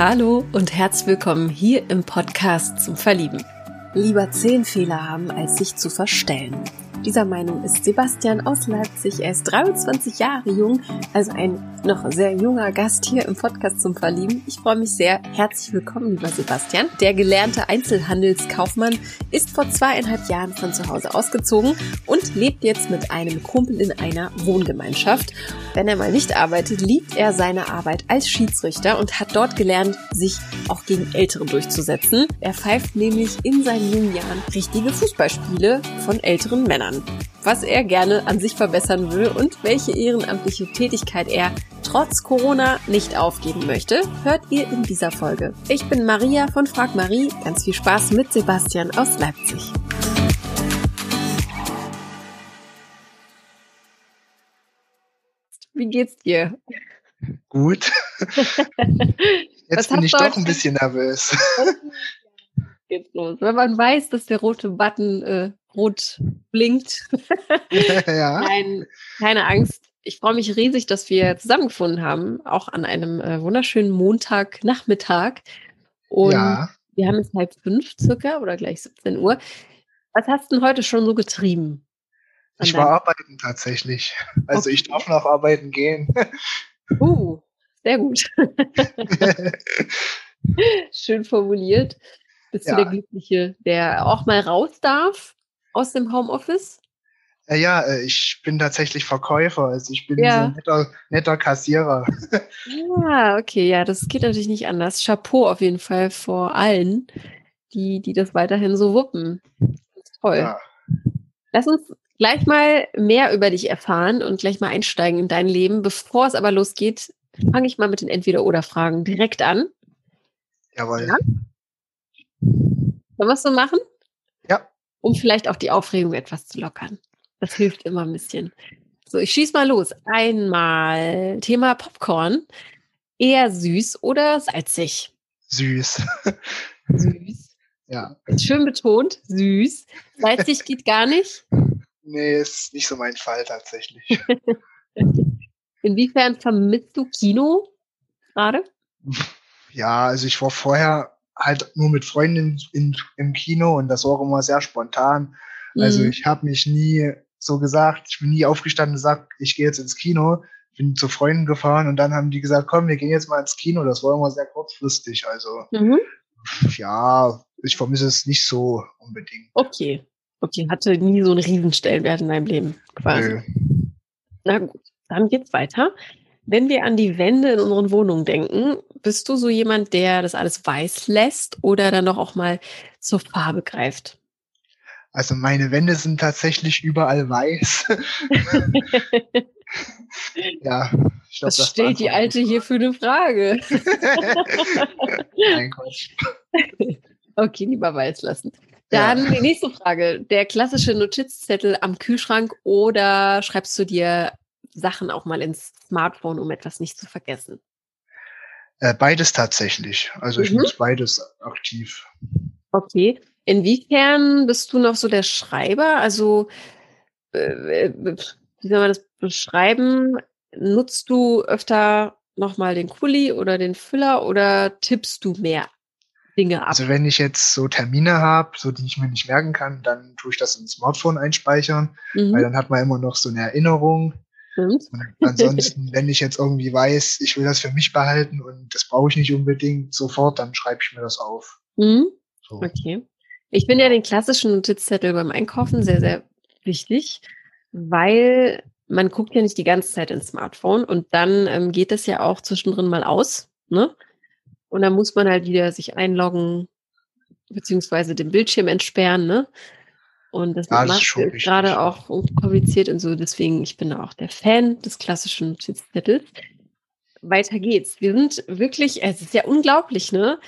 Hallo und herzlich willkommen hier im Podcast zum Verlieben. Lieber zehn Fehler haben, als sich zu verstellen. Dieser Meinung ist Sebastian aus Leipzig. Er ist 23 Jahre jung, also ein noch sehr junger Gast hier im Podcast zum Verlieben. Ich freue mich sehr. Herzlich willkommen, lieber Sebastian. Der gelernte Einzelhandelskaufmann ist vor zweieinhalb Jahren von zu Hause ausgezogen und lebt jetzt mit einem Kumpel in einer Wohngemeinschaft. Wenn er mal nicht arbeitet, liebt er seine Arbeit als Schiedsrichter und hat dort gelernt, sich auch gegen Ältere durchzusetzen. Er pfeift nämlich in seinen jungen Jahren richtige Fußballspiele von älteren Männern was er gerne an sich verbessern will und welche ehrenamtliche Tätigkeit er trotz Corona nicht aufgeben möchte, hört ihr in dieser Folge. Ich bin Maria von Frag Marie. Ganz viel Spaß mit Sebastian aus Leipzig. Wie geht's dir? Gut. Jetzt bin ich doch ein bisschen nervös. Geht's los. Wenn man weiß, dass der rote Button äh, rot blinkt. ja. Nein, keine Angst. Ich freue mich riesig, dass wir zusammengefunden haben, auch an einem äh, wunderschönen Montagnachmittag. Und ja. wir haben jetzt halb fünf circa oder gleich 17 Uhr. Was hast du denn heute schon so getrieben? Ich war arbeiten tatsächlich. Also okay. ich darf noch arbeiten gehen. Uh, sehr gut. Schön formuliert. Bist ja. du der Glückliche, der auch mal raus darf? aus dem Homeoffice? Ja, äh, ja, äh, ich bin tatsächlich Verkäufer, also ich bin ja. so ein netter, netter Kassierer. Ah, okay, ja, das geht natürlich nicht anders. Chapeau auf jeden Fall vor allen, die, die das weiterhin so wuppen. toll. Ja. Lass uns gleich mal mehr über dich erfahren und gleich mal einsteigen in dein Leben. Bevor es aber losgeht, fange ich mal mit den Entweder-Oder-Fragen direkt an. Jawohl. Ja? Sollen wir es so machen? Ja um vielleicht auch die Aufregung etwas zu lockern. Das hilft immer ein bisschen. So, ich schieß mal los. Einmal Thema Popcorn. Eher süß oder salzig? Süß. Süß. Ja. Schön betont, süß. Salzig geht gar nicht? Nee, ist nicht so mein Fall tatsächlich. Inwiefern vermisst du Kino gerade? Ja, also ich war vorher halt nur mit Freunden in, im Kino und das war auch immer sehr spontan. Also mhm. ich habe mich nie so gesagt, ich bin nie aufgestanden und gesagt, ich gehe jetzt ins Kino, bin zu Freunden gefahren und dann haben die gesagt, komm, wir gehen jetzt mal ins Kino. Das war immer sehr kurzfristig. Also mhm. ja, ich vermisse es nicht so unbedingt. Okay. Okay, hatte nie so einen Riesenstellenwert in deinem Leben quasi. Nö. Na gut, dann geht's weiter. Wenn wir an die Wände in unseren Wohnungen denken, bist du so jemand, der das alles weiß lässt oder dann doch auch mal zur Farbe greift? Also meine Wände sind tatsächlich überall weiß. ja, ich glaub, das, das stellt die Alte hier für eine Frage. Nein, Quatsch. Okay, lieber weiß lassen. Dann ja. die nächste Frage. Der klassische Notizzettel am Kühlschrank oder schreibst du dir Sachen auch mal ins Smartphone, um etwas nicht zu vergessen? Äh, beides tatsächlich. Also ich mhm. nutze beides aktiv. Okay. Inwiefern bist du noch so der Schreiber? Also, äh, äh wie soll man das beschreiben? Nutzt du öfter nochmal den Kuli oder den Füller oder tippst du mehr Dinge ab? Also wenn ich jetzt so Termine habe, so die ich mir nicht merken kann, dann tue ich das ins Smartphone einspeichern, mhm. weil dann hat man immer noch so eine Erinnerung. Stimmt. ansonsten, wenn ich jetzt irgendwie weiß, ich will das für mich behalten und das brauche ich nicht unbedingt sofort, dann schreibe ich mir das auf. Mhm. So. Okay. Ich finde ja den klassischen Notizzettel beim Einkaufen sehr, sehr wichtig, weil man guckt ja nicht die ganze Zeit ins Smartphone und dann ähm, geht das ja auch zwischendrin mal aus, ne? Und dann muss man halt wieder sich einloggen, beziehungsweise den Bildschirm entsperren, ne? Und das ja, macht gerade auch kompliziert und so. Deswegen, ich bin auch der Fan des klassischen Notizzettels. Weiter geht's. Wir sind wirklich, es ist ja unglaublich, ne?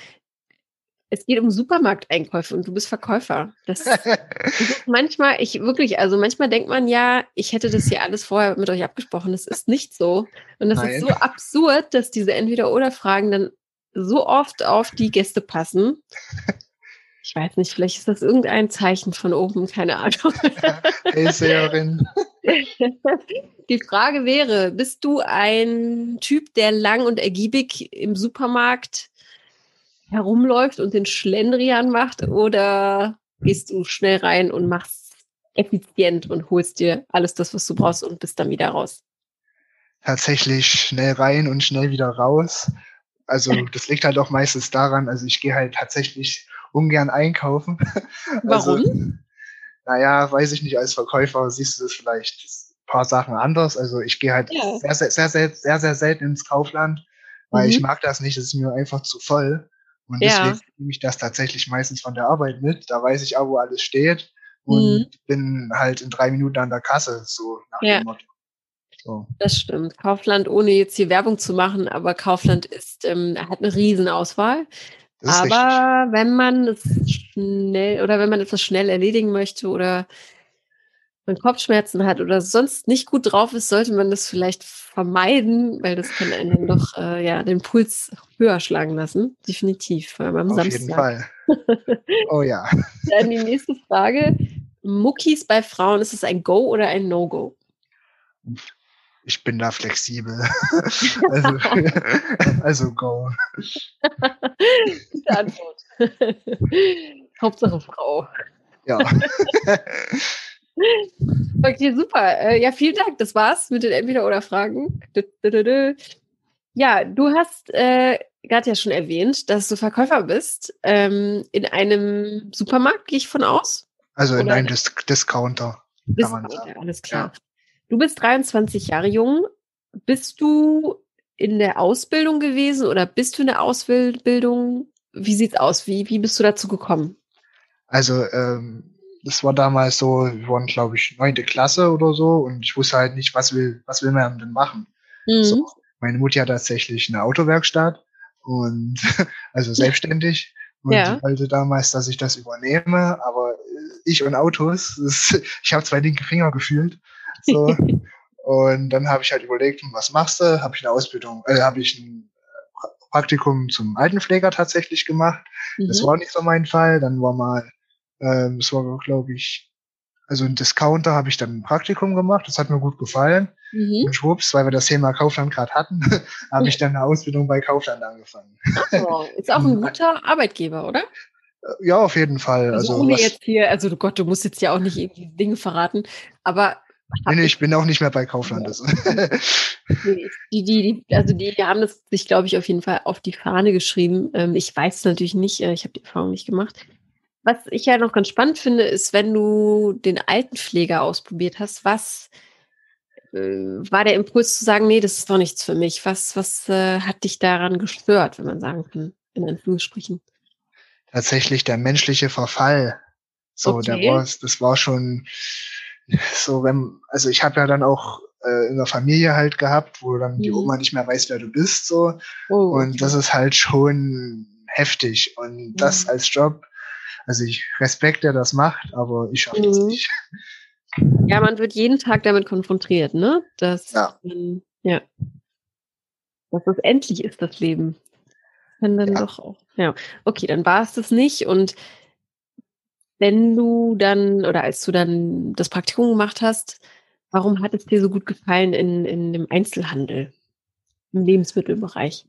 Es geht um Supermarkteinkäufe und du bist Verkäufer. Das, das ist manchmal, ich wirklich, also manchmal denkt man ja, ich hätte das hier alles vorher mit euch abgesprochen. Das ist nicht so. Und das Nein. ist so absurd, dass diese Entweder-Oder-Fragen dann so oft auf die Gäste passen. Ich weiß nicht, vielleicht ist das irgendein Zeichen von oben, keine Ahnung. hey, Seherin. Die Frage wäre, bist du ein Typ, der lang und ergiebig im Supermarkt herumläuft und den Schlendrian macht oder gehst du schnell rein und machst effizient und holst dir alles das, was du brauchst und bist dann wieder raus? Tatsächlich schnell rein und schnell wieder raus. Also das liegt halt auch meistens daran, also ich gehe halt tatsächlich ungern einkaufen. Warum? Also, naja, weiß ich nicht, als Verkäufer siehst du das vielleicht ein paar Sachen anders. Also ich gehe halt ja. sehr, sehr, sehr, sehr, sehr, sehr selten ins Kaufland, weil mhm. ich mag das nicht, es ist mir einfach zu voll. Und ja. deswegen nehme ich das tatsächlich meistens von der Arbeit mit. Da weiß ich auch, wo alles steht und mhm. bin halt in drei Minuten an der Kasse, so nach ja. dem Motto. So. Das stimmt. Kaufland, ohne jetzt hier Werbung zu machen, aber Kaufland ist, ähm, hat eine Riesenauswahl. Aber richtig. wenn man es schnell oder wenn man etwas schnell erledigen möchte oder man Kopfschmerzen hat oder sonst nicht gut drauf ist, sollte man das vielleicht vermeiden, weil das kann einen doch äh, ja den Puls höher schlagen lassen. Definitiv, vor allem am Auf Samstag. jeden Fall. Oh ja. Dann die nächste Frage. Muckis bei Frauen, ist es ein Go oder ein No-Go? Ich bin da flexibel. also, also Go. Gute Antwort. Hauptsache Frau. Ja. Okay, super. Äh, ja, vielen Dank. Das war's mit den Entweder-Oder-Fragen. Ja, du hast äh, gerade ja schon erwähnt, dass du Verkäufer bist ähm, in einem Supermarkt, gehe ich von aus? Also in einem Dis Discounter. Discounter, alles klar. Ja. Du bist 23 Jahre jung. Bist du in der Ausbildung gewesen oder bist du in der Ausbildung? Wie sieht's aus? Wie, wie bist du dazu gekommen? Also ähm, das war damals so, wir waren, glaube ich, neunte Klasse oder so und ich wusste halt nicht, was will, was will man denn machen. Mhm. So, meine Mutter hat tatsächlich eine Autowerkstatt und also selbstständig. Und ja. die wollte damals, dass ich das übernehme, aber ich und Autos, das, ich habe zwei linke Finger gefühlt. So. und dann habe ich halt überlegt, was machst du? Habe ich eine Ausbildung, äh, habe ich ein Praktikum zum Altenpfleger tatsächlich gemacht. Mhm. Das war nicht so mein Fall. Dann war mal ähm, das war, glaube ich, also ein Discounter habe ich dann ein Praktikum gemacht. Das hat mir gut gefallen. Mhm. Und schwupps, weil wir das Thema Kaufland gerade hatten, habe ich dann eine Ausbildung bei Kaufland angefangen. Oh, ist auch ein guter Arbeitgeber, oder? Äh, ja, auf jeden Fall. Also, also ohne jetzt hier, also Gott, du musst jetzt ja auch nicht irgendwie Dinge verraten, aber Nee, nee, ich bin auch nicht mehr bei Kaufland. Ja. die, die, die, also die, die haben das sich, glaube ich, auf jeden Fall auf die Fahne geschrieben. Ähm, ich weiß es natürlich nicht, äh, ich habe die Erfahrung nicht gemacht. Was ich ja noch ganz spannend finde, ist, wenn du den Altenpfleger ausprobiert hast, was äh, war der Impuls zu sagen, nee, das ist doch nichts für mich? Was, was äh, hat dich daran gestört, wenn man sagen kann, in Anführungsstrichen? Tatsächlich der menschliche Verfall. So, okay. der war, das war schon so, wenn, also ich habe ja dann auch äh, in der Familie halt gehabt, wo dann mhm. die Oma nicht mehr weiß, wer du bist, so. Oh, okay. Und das ist halt schon heftig. Und mhm. das als Job also ich Respekt, der das macht, aber ich schaffe das mhm. nicht. Ja, man wird jeden Tag damit konfrontiert, ne? Dass, ja. Ähm, ja. Dass es endlich ist, das Leben. Wenn dann ja. doch auch. Ja. Okay, dann war es das nicht. Und wenn du dann, oder als du dann das Praktikum gemacht hast, warum hat es dir so gut gefallen in, in dem Einzelhandel, im Lebensmittelbereich?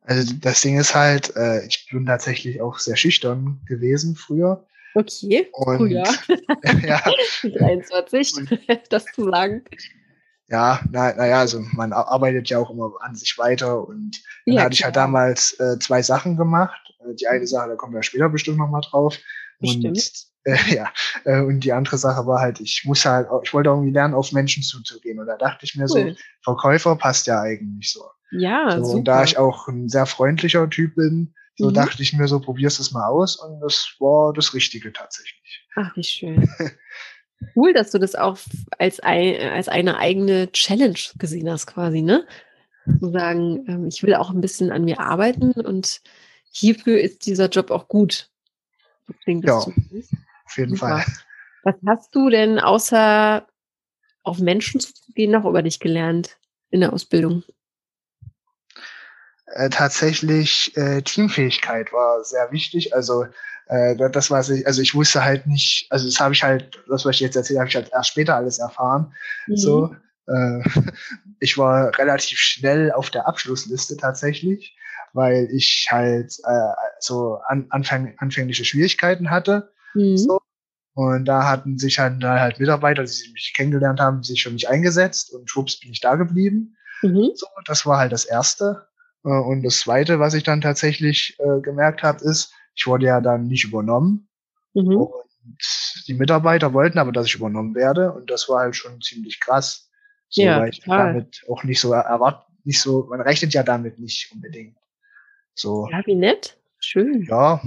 Also das Ding ist halt, äh, ich bin tatsächlich auch sehr schüchtern gewesen früher. Okay, und, früher. ja. 23, und, das zu sagen. Ja, naja, na also man arbeitet ja auch immer an sich weiter und dann ja, hatte ich halt damals äh, zwei Sachen gemacht. Äh, die eine Sache, da kommen wir später bestimmt nochmal drauf. Und äh, ja, äh, und die andere Sache war halt, ich muss halt, ich wollte irgendwie lernen, auf Menschen zuzugehen. Und da dachte ich mir cool. so, Verkäufer passt ja eigentlich so. Ja, so. Und da ich auch ein sehr freundlicher Typ bin, so mhm. dachte ich mir so, probier's es mal aus und das war das Richtige tatsächlich. Ach, wie schön. cool, dass du das auch als, ein, als eine eigene Challenge gesehen hast, quasi, ne? Zu sagen, ähm, ich will auch ein bisschen an mir arbeiten und hierfür ist dieser Job auch gut. Klingt das ja, auf jeden Super. Fall. Was hast du denn außer auf Menschen zu gehen noch über dich gelernt in der Ausbildung? Äh, tatsächlich äh, Teamfähigkeit war sehr wichtig. Also äh, das was ich, also ich wusste halt nicht, also das habe ich halt, das was ich jetzt erzähle, habe ich halt erst später alles erfahren. Mhm. So, äh, ich war relativ schnell auf der Abschlussliste tatsächlich. Weil ich halt äh, so an, anfäng, anfängliche Schwierigkeiten hatte. Mhm. So. Und da hatten sich halt, halt Mitarbeiter, die mich kennengelernt haben, sich schon nicht eingesetzt und schwupps bin ich da geblieben. Mhm. So, das war halt das Erste. Äh, und das Zweite, was ich dann tatsächlich äh, gemerkt habe, ist, ich wurde ja dann nicht übernommen. Mhm. Und die Mitarbeiter wollten aber, dass ich übernommen werde. Und das war halt schon ziemlich krass. So, ja, weil ich total. damit auch nicht so erwartet, nicht so, man rechnet ja damit nicht unbedingt. So. Ja, wie nett. Schön. Ja.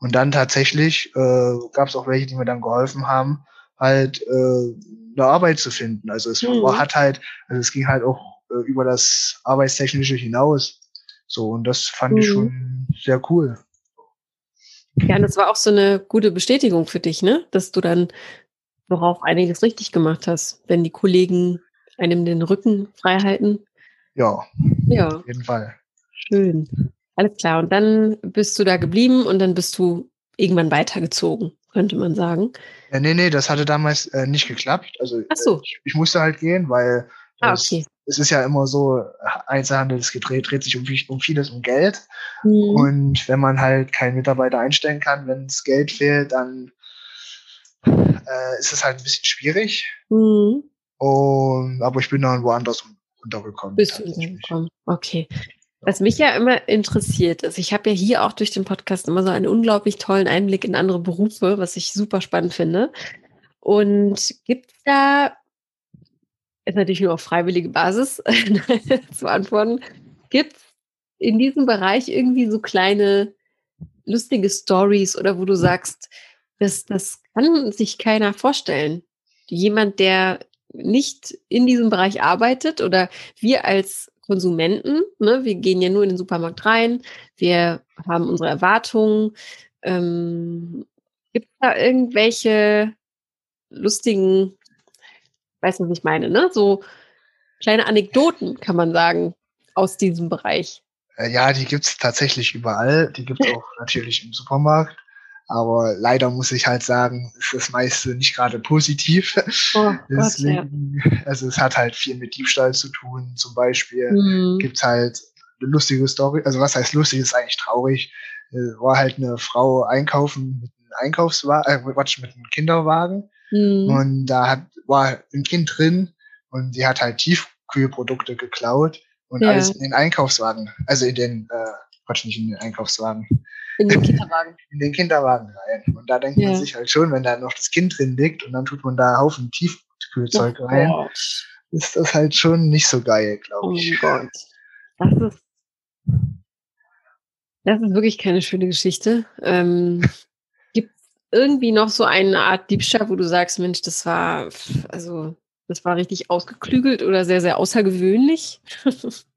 Und dann tatsächlich äh, gab es auch welche, die mir dann geholfen haben, halt äh, eine Arbeit zu finden. Also es mhm. hat halt, also es ging halt auch äh, über das Arbeitstechnische hinaus. So, und das fand mhm. ich schon sehr cool. Ja, und das war auch so eine gute Bestätigung für dich, ne? Dass du dann worauf einiges richtig gemacht hast, wenn die Kollegen einem den Rücken frei halten. Ja, ja. auf jeden Fall. Schön. Alles klar. Und dann bist du da geblieben und dann bist du irgendwann weitergezogen, könnte man sagen. Ja, nee, nee, das hatte damals äh, nicht geklappt. Also Ach so. Äh, ich, ich, musste halt gehen, weil ah, okay. es, ist ja immer so, Einzelhandel, es dreht, dreht sich um, um vieles um Geld. Mhm. Und wenn man halt keinen Mitarbeiter einstellen kann, wenn es Geld fehlt, dann äh, ist es halt ein bisschen schwierig. Mhm. Und, aber ich bin dann woanders untergekommen. Bist du untergekommen? Okay. Was mich ja immer interessiert ist, ich habe ja hier auch durch den Podcast immer so einen unglaublich tollen Einblick in andere Berufe, was ich super spannend finde. Und gibt es da, ist natürlich nur auf freiwillige Basis zu antworten, gibt es in diesem Bereich irgendwie so kleine lustige Stories oder wo du sagst, das, das kann sich keiner vorstellen. Jemand, der nicht in diesem Bereich arbeitet oder wir als Konsumenten, ne, wir gehen ja nur in den Supermarkt rein, wir haben unsere Erwartungen. Ähm, Gibt es da irgendwelche lustigen, weiß nicht, was ich meine, ne? So kleine Anekdoten, kann man sagen, aus diesem Bereich. Äh, ja, die gibt es tatsächlich überall. Die gibt es auch natürlich im Supermarkt. Aber leider muss ich halt sagen, ist das meiste nicht gerade positiv. Oh, Deswegen, Gott, ja. also es hat halt viel mit Diebstahl zu tun. Zum Beispiel mhm. gibt's halt eine lustige Story. Also was heißt lustig, ist eigentlich traurig. Äh, war halt eine Frau einkaufen mit einem Einkaufswagen, äh, Quatsch, mit einem Kinderwagen. Mhm. Und da hat, war ein Kind drin und die hat halt Tiefkühlprodukte geklaut und ja. alles in den Einkaufswagen, also in den, äh, Quatsch, nicht in den Einkaufswagen, in den Kinderwagen. In den Kinderwagen rein. Und da denkt ja. man sich halt schon, wenn da noch das Kind drin liegt und dann tut man da Haufen Tiefkühlzeug oh rein, Gott. ist das halt schon nicht so geil, glaube ich. Oh Gott. Das ist, das ist wirklich keine schöne Geschichte. Ähm, Gibt es irgendwie noch so eine Art Diebstahl, wo du sagst, Mensch, das war, also, das war richtig ausgeklügelt oder sehr, sehr außergewöhnlich?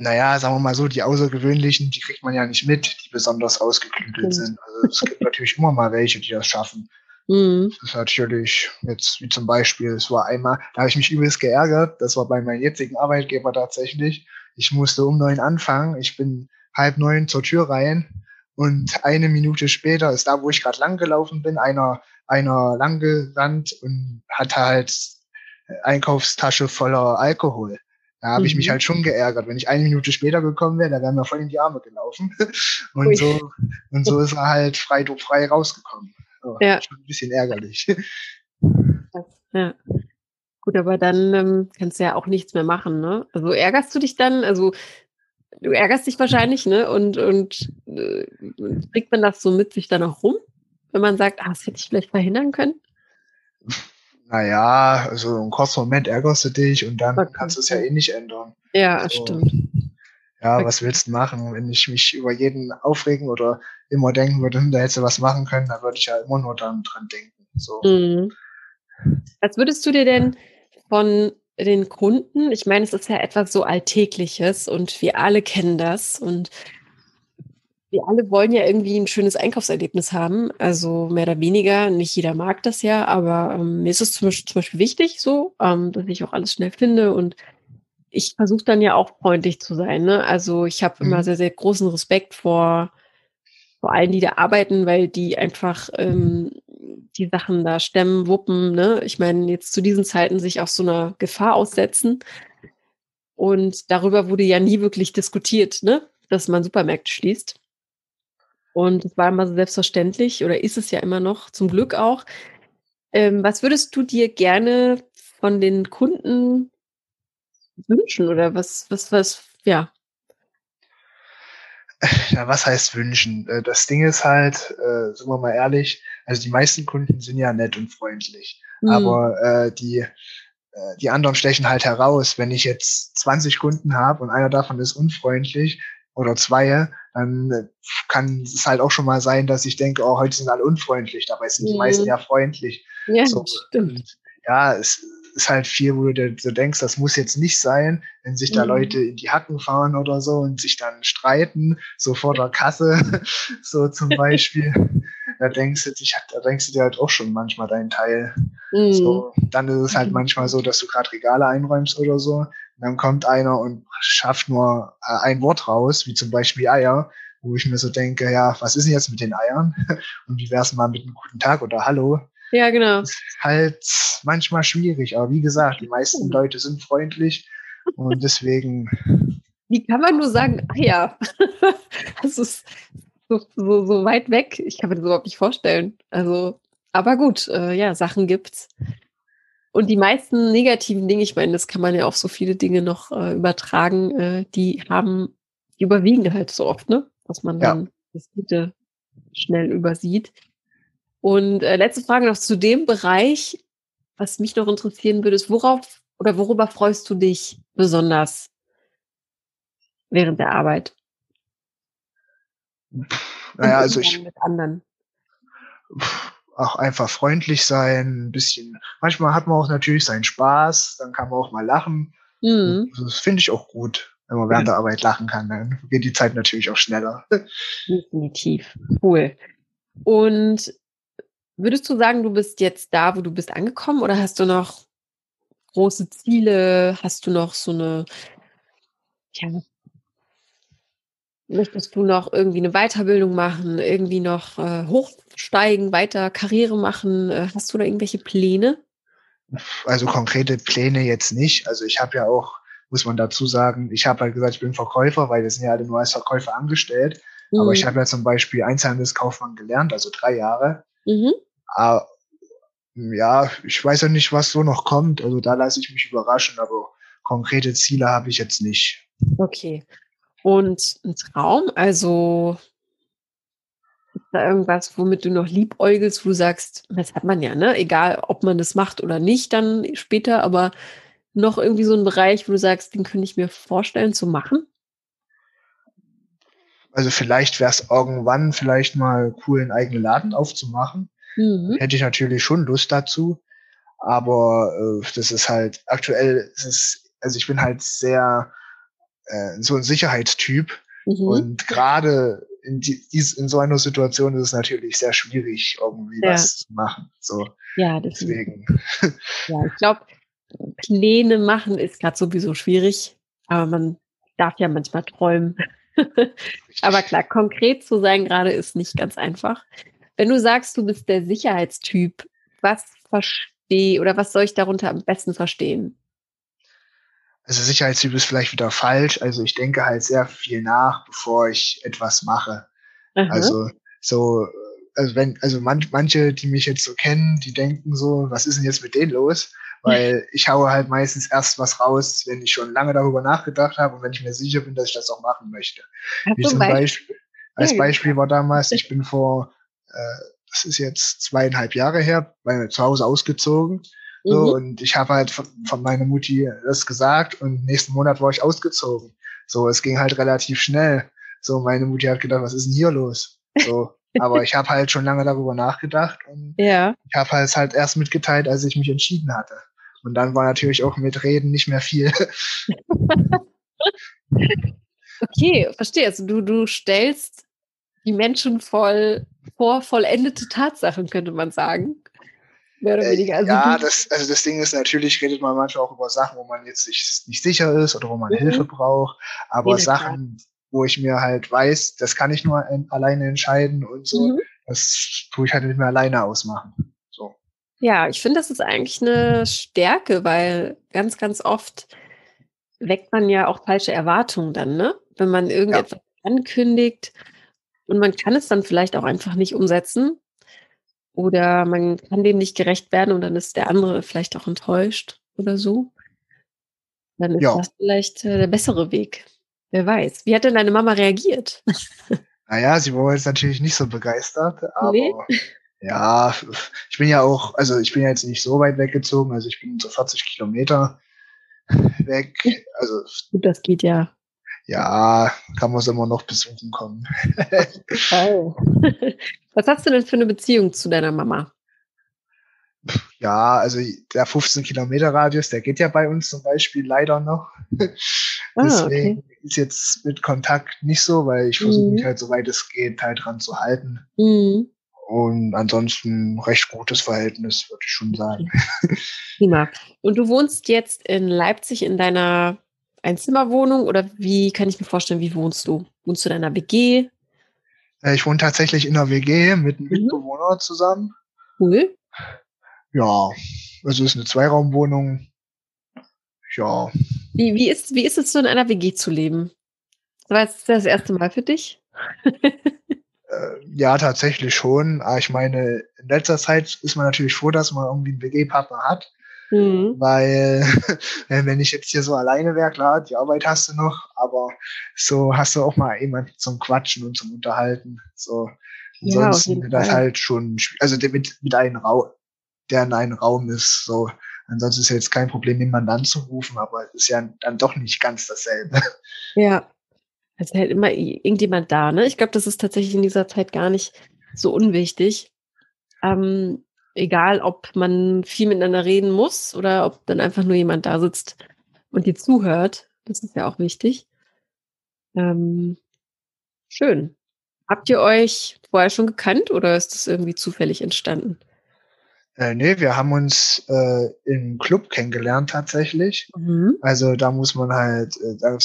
naja, sagen wir mal so, die Außergewöhnlichen, die kriegt man ja nicht mit, die besonders ausgeklügelt mhm. sind. Also es gibt natürlich immer mal welche, die das schaffen. Mhm. Das ist natürlich jetzt, wie zum Beispiel, es war einmal, da habe ich mich übelst geärgert, das war bei meinem jetzigen Arbeitgeber tatsächlich. Ich musste um neun anfangen, ich bin halb neun zur Tür rein und eine Minute später ist da, wo ich gerade lang gelaufen bin, einer, einer lang gerannt und hatte halt Einkaufstasche voller Alkohol. Da habe mhm. ich mich mhm. halt schon geärgert. Wenn ich eine Minute später gekommen wäre, da wären wir voll in die Arme gelaufen. Und so, und so ist er halt frei, frei rausgekommen. So, ja. Schon ein bisschen ärgerlich. Ja. Gut, aber dann ähm, kannst du ja auch nichts mehr machen, ne? Also ärgerst du dich dann, also du ärgerst dich wahrscheinlich, ne? Und, und äh, kriegt man das so mit sich dann auch rum, wenn man sagt, ah, das hätte ich vielleicht verhindern können? Naja, also einen kurzen Moment ärgerst du dich und dann okay. kannst du es ja eh nicht ändern. Ja, also, stimmt. Ja, okay. was willst du machen? Wenn ich mich über jeden aufregen oder immer denken würde, hm, da hättest du was machen können, dann würde ich ja immer nur dann dran denken. So. Mhm. Was würdest du dir denn von den Kunden, ich meine, es ist ja etwas so Alltägliches und wir alle kennen das und wir alle wollen ja irgendwie ein schönes Einkaufserlebnis haben. Also mehr oder weniger. Nicht jeder mag das ja, aber ähm, mir ist es zum Beispiel, zum Beispiel wichtig so, ähm, dass ich auch alles schnell finde und ich versuche dann ja auch freundlich zu sein. Ne? Also ich habe mhm. immer sehr, sehr großen Respekt vor, vor allen, die da arbeiten, weil die einfach ähm, die Sachen da stemmen, wuppen. Ne? Ich meine, jetzt zu diesen Zeiten sich auch so einer Gefahr aussetzen. Und darüber wurde ja nie wirklich diskutiert, ne? dass man Supermärkte schließt. Und es war immer so selbstverständlich oder ist es ja immer noch, zum Glück auch. Ähm, was würdest du dir gerne von den Kunden wünschen oder was, was, was, ja? Ja, was heißt wünschen? Äh, das Ding ist halt, äh, sagen wir mal ehrlich, also die meisten Kunden sind ja nett und freundlich. Mhm. Aber äh, die, äh, die anderen stechen halt heraus. Wenn ich jetzt 20 Kunden habe und einer davon ist unfreundlich, oder zwei, dann kann es halt auch schon mal sein, dass ich denke, oh, heute sind alle unfreundlich, dabei sind die meisten mhm. ja freundlich. Ja, so, stimmt. Ja, es ist halt viel, wo du so denkst, das muss jetzt nicht sein, wenn sich da mhm. Leute in die Hacken fahren oder so und sich dann streiten, so vor der Kasse, so zum Beispiel. Da denkst du dich, da denkst du dir halt auch schon manchmal deinen Teil. Mhm. So, dann ist es halt mhm. manchmal so, dass du gerade Regale einräumst oder so dann kommt einer und schafft nur äh, ein Wort raus, wie zum Beispiel Eier, wo ich mir so denke, ja, was ist denn jetzt mit den Eiern? Und wie wär's mal mit einem guten Tag oder Hallo? Ja, genau. Das ist halt manchmal schwierig, aber wie gesagt, die meisten hm. Leute sind freundlich und deswegen. Wie kann man nur sagen, Eier? das ist so, so, so weit weg. Ich kann mir das überhaupt nicht vorstellen. Also, aber gut, äh, ja, Sachen gibt's. Und die meisten negativen Dinge, ich meine, das kann man ja auf so viele Dinge noch äh, übertragen, äh, die haben, die überwiegen halt so oft, ne? Dass man dann ja. das Gute schnell übersieht. Und äh, letzte Frage noch zu dem Bereich, was mich noch interessieren würde, ist, worauf oder worüber freust du dich besonders während der Arbeit? Naja, also ich. Mit anderen auch einfach freundlich sein, ein bisschen. Manchmal hat man auch natürlich seinen Spaß, dann kann man auch mal lachen. Mhm. Das finde ich auch gut, wenn man während der Arbeit lachen kann. Dann geht die Zeit natürlich auch schneller. Definitiv. Cool. Und würdest du sagen, du bist jetzt da, wo du bist angekommen oder hast du noch große Ziele? Hast du noch so eine, ja, möchtest du noch irgendwie eine Weiterbildung machen, irgendwie noch äh, hoch steigen, weiter Karriere machen? Äh, hast du da irgendwelche Pläne? Also konkrete Pläne jetzt nicht. Also ich habe ja auch, muss man dazu sagen, ich habe halt gesagt, ich bin Verkäufer, weil wir sind ja alle nur als Verkäufer angestellt. Mhm. Aber ich mhm. habe ja zum Beispiel Einzelhandelskaufmann gelernt, also drei Jahre. Mhm. Aber, ja, ich weiß ja nicht, was so noch kommt. Also da lasse ich mich überraschen, aber konkrete Ziele habe ich jetzt nicht. Okay. Und ein Traum, also da irgendwas, womit du noch liebäugelst, wo du sagst, das hat man ja, ne? Egal, ob man das macht oder nicht, dann später, aber noch irgendwie so ein Bereich, wo du sagst, den könnte ich mir vorstellen zu machen? Also vielleicht wäre es irgendwann vielleicht mal cool, einen eigenen Laden aufzumachen. Mhm. Hätte ich natürlich schon Lust dazu. Aber äh, das ist halt, aktuell ist es, also ich bin halt sehr äh, so ein Sicherheitstyp. Mhm. Und gerade in, die, in so einer Situation ist es natürlich sehr schwierig, irgendwie ja. was zu machen. So. Ja, deswegen. Ja, ich glaube, Pläne machen ist gerade sowieso schwierig, aber man darf ja manchmal träumen. aber klar, konkret zu sein gerade ist nicht ganz einfach. Wenn du sagst, du bist der Sicherheitstyp, was verstehe oder was soll ich darunter am besten verstehen? Also Sicherheitstyp ist vielleicht wieder falsch. Also ich denke halt sehr viel nach, bevor ich etwas mache. Aha. Also so, also wenn, also man, manche, die mich jetzt so kennen, die denken so, was ist denn jetzt mit denen los? Weil ich haue halt meistens erst was raus, wenn ich schon lange darüber nachgedacht habe und wenn ich mir sicher bin, dass ich das auch machen möchte. Wie zum Beispiel, als Beispiel war damals, ich bin vor, äh, das ist jetzt zweieinhalb Jahre her, bei zu Hause ausgezogen so, mhm. Und ich habe halt von, von meiner Mutti das gesagt und nächsten Monat war ich ausgezogen. So, es ging halt relativ schnell. So, meine Mutti hat gedacht, was ist denn hier los? So, aber ich habe halt schon lange darüber nachgedacht und ja. ich habe halt halt erst mitgeteilt, als ich mich entschieden hatte. Und dann war natürlich auch mit Reden nicht mehr viel. okay, verstehe. Also du, du stellst die Menschen voll vor vollendete Tatsachen, könnte man sagen. Mehr oder äh, weniger. Also ja, das, also das Ding ist natürlich, redet man manchmal auch über Sachen, wo man jetzt nicht, nicht sicher ist oder wo man mhm. Hilfe braucht. Aber Jede Sachen, Zeit. wo ich mir halt weiß, das kann ich nur alleine entscheiden und so, mhm. das tue ich halt nicht mehr alleine ausmachen. So. Ja, ich finde, das ist eigentlich eine Stärke, weil ganz, ganz oft weckt man ja auch falsche Erwartungen dann, ne? Wenn man irgendetwas ja. ankündigt und man kann es dann vielleicht auch einfach nicht umsetzen oder man kann dem nicht gerecht werden und dann ist der andere vielleicht auch enttäuscht oder so. Dann ist ja. das vielleicht äh, der bessere Weg. Wer weiß. Wie hat denn deine Mama reagiert? Naja, sie war jetzt natürlich nicht so begeistert, aber nee. ja, ich bin ja auch, also ich bin ja jetzt nicht so weit weggezogen, also ich bin so 40 Kilometer weg. Also Gut, das geht ja. Ja, kann man es immer noch besuchen kommen. oh. Was hast du denn für eine Beziehung zu deiner Mama? Ja, also der 15 Kilometer Radius, der geht ja bei uns zum Beispiel leider noch. Ah, Deswegen okay. ist jetzt mit Kontakt nicht so, weil ich versuche mhm. mich halt, soweit es geht, halt dran zu halten. Mhm. Und ansonsten recht gutes Verhältnis, würde ich schon sagen. Prima. Und du wohnst jetzt in Leipzig in deiner Einzimmerwohnung oder wie kann ich mir vorstellen, wie wohnst du? Wohnst du in einer WG? Äh, ich wohne tatsächlich in einer WG mit einem mhm. Mitbewohner zusammen. Cool. Ja, also es ist eine Zweiraumwohnung. Ja. Wie, wie, ist, wie ist es so in einer WG zu leben? War es das erste Mal für dich? äh, ja, tatsächlich schon. Aber ich meine, in letzter Zeit ist man natürlich froh, dass man irgendwie einen WG-Partner hat. Mhm. Weil, wenn ich jetzt hier so alleine wäre, klar, die Arbeit hast du noch, aber so hast du auch mal jemanden zum Quatschen und zum Unterhalten. So. Ansonsten ja, das Fall. halt schon, also mit, mit einem Raum, der in einem Raum ist. So, ansonsten ist jetzt kein Problem, jemanden anzurufen, aber es ist ja dann doch nicht ganz dasselbe. Ja. Also hält immer irgendjemand da, ne? Ich glaube, das ist tatsächlich in dieser Zeit gar nicht so unwichtig. Ähm, egal, ob man viel miteinander reden muss oder ob dann einfach nur jemand da sitzt und dir zuhört. Das ist ja auch wichtig. Ähm, schön. Habt ihr euch vorher schon gekannt oder ist das irgendwie zufällig entstanden? Äh, nee, wir haben uns äh, im Club kennengelernt tatsächlich. Mhm. Also da muss man halt, äh, da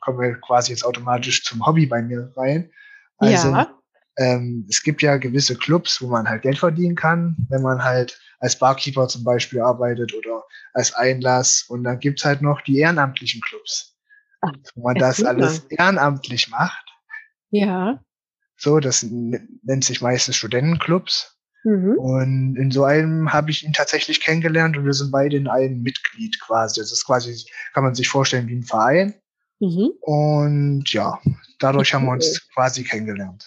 kommen wir quasi jetzt automatisch zum Hobby bei mir rein. Also ja. Ähm, es gibt ja gewisse Clubs, wo man halt Geld verdienen kann, wenn man halt als Barkeeper zum Beispiel arbeitet oder als Einlass. Und dann gibt's halt noch die ehrenamtlichen Clubs, Ach, wo man das alles ehrenamtlich macht. Ja. So, das nennt sich meistens Studentenclubs. Mhm. Und in so einem habe ich ihn tatsächlich kennengelernt und wir sind beide in einem Mitglied quasi. Das ist quasi, kann man sich vorstellen wie ein Verein. Mhm. Und ja, dadurch haben wir uns quasi kennengelernt.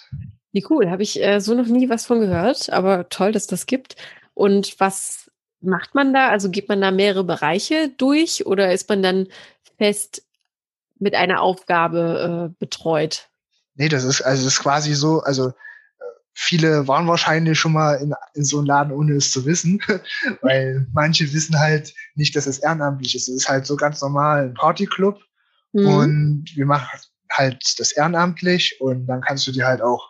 Wie cool, habe ich äh, so noch nie was von gehört, aber toll, dass das gibt. Und was macht man da? Also geht man da mehrere Bereiche durch oder ist man dann fest mit einer Aufgabe äh, betreut? Nee, das ist also das ist quasi so, also viele waren wahrscheinlich schon mal in, in so einem Laden, ohne es zu wissen, weil manche wissen halt nicht, dass es ehrenamtlich ist. Es ist halt so ganz normal ein Partyclub mhm. und wir machen halt das ehrenamtlich und dann kannst du dir halt auch,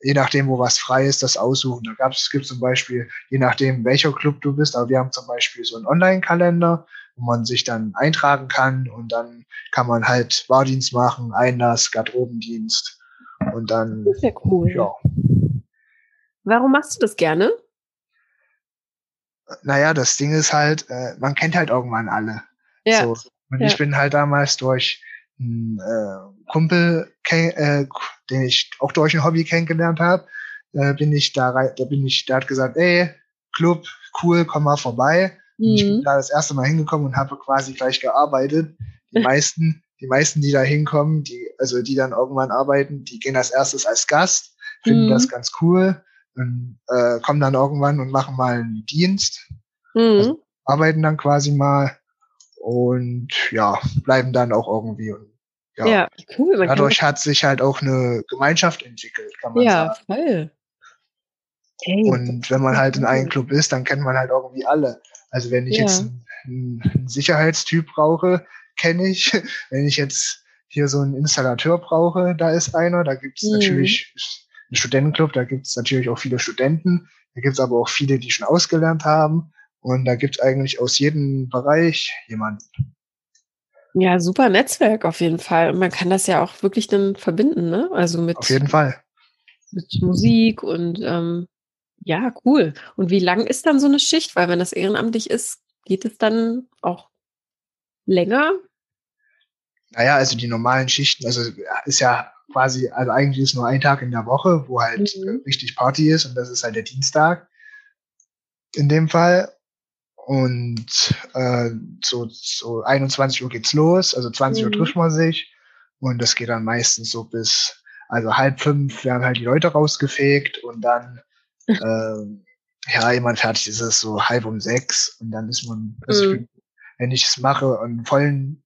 je nachdem, wo was frei ist, das aussuchen. Da gab's, gibt zum Beispiel, je nachdem, welcher Club du bist, aber wir haben zum Beispiel so einen Online-Kalender, wo man sich dann eintragen kann und dann kann man halt Bardienst machen, Einlass, Garderobendienst und dann, das ist ja cool. ja, Warum machst du das gerne? Naja, das Ding ist halt, äh, man kennt halt irgendwann alle. Ja. So. Und ja. ich bin halt damals durch einen äh, Kumpel, äh, den ich auch durch ein Hobby kennengelernt habe, äh, bin ich da rein, da bin ich, der hat gesagt, ey, Club, cool, komm mal vorbei. Mhm. ich bin mhm. da das erste Mal hingekommen und habe quasi gleich gearbeitet. Die meisten, die meisten, die da hinkommen, die, also die dann irgendwann arbeiten, die gehen als erstes als Gast, finden mhm. das ganz cool und äh, kommen dann irgendwann und machen mal einen Dienst, mhm. also arbeiten dann quasi mal und ja, bleiben dann auch irgendwie. Und, ja, ja cool. Dadurch hat sich halt auch eine Gemeinschaft entwickelt, kann man ja, sagen. Ja, voll. Hey, und wenn man halt in einem Club ist, dann kennt man halt irgendwie alle. Also wenn ich ja. jetzt einen, einen Sicherheitstyp brauche, kenne ich. Wenn ich jetzt hier so einen Installateur brauche, da ist einer. Da gibt's mhm. natürlich ein Studentenclub, da gibt es natürlich auch viele Studenten, da gibt es aber auch viele, die schon ausgelernt haben. Und da gibt es eigentlich aus jedem Bereich jemanden. Ja, super Netzwerk auf jeden Fall. Und man kann das ja auch wirklich dann verbinden, ne? Also mit. Auf jeden Fall. Mit Musik und ähm, ja, cool. Und wie lang ist dann so eine Schicht? Weil wenn das ehrenamtlich ist, geht es dann auch länger? Naja, also die normalen Schichten, also ist ja quasi, also eigentlich ist nur ein Tag in der Woche, wo halt mhm. richtig Party ist und das ist halt der Dienstag in dem Fall. Und äh, so, so 21 Uhr geht's los, also 20 mhm. Uhr trifft man sich und das geht dann meistens so bis, also halb fünf werden halt die Leute rausgefegt und dann äh, ja, jemand fertig ist es so halb um sechs und dann ist man, also mhm. ich wenn ich es mache und vollen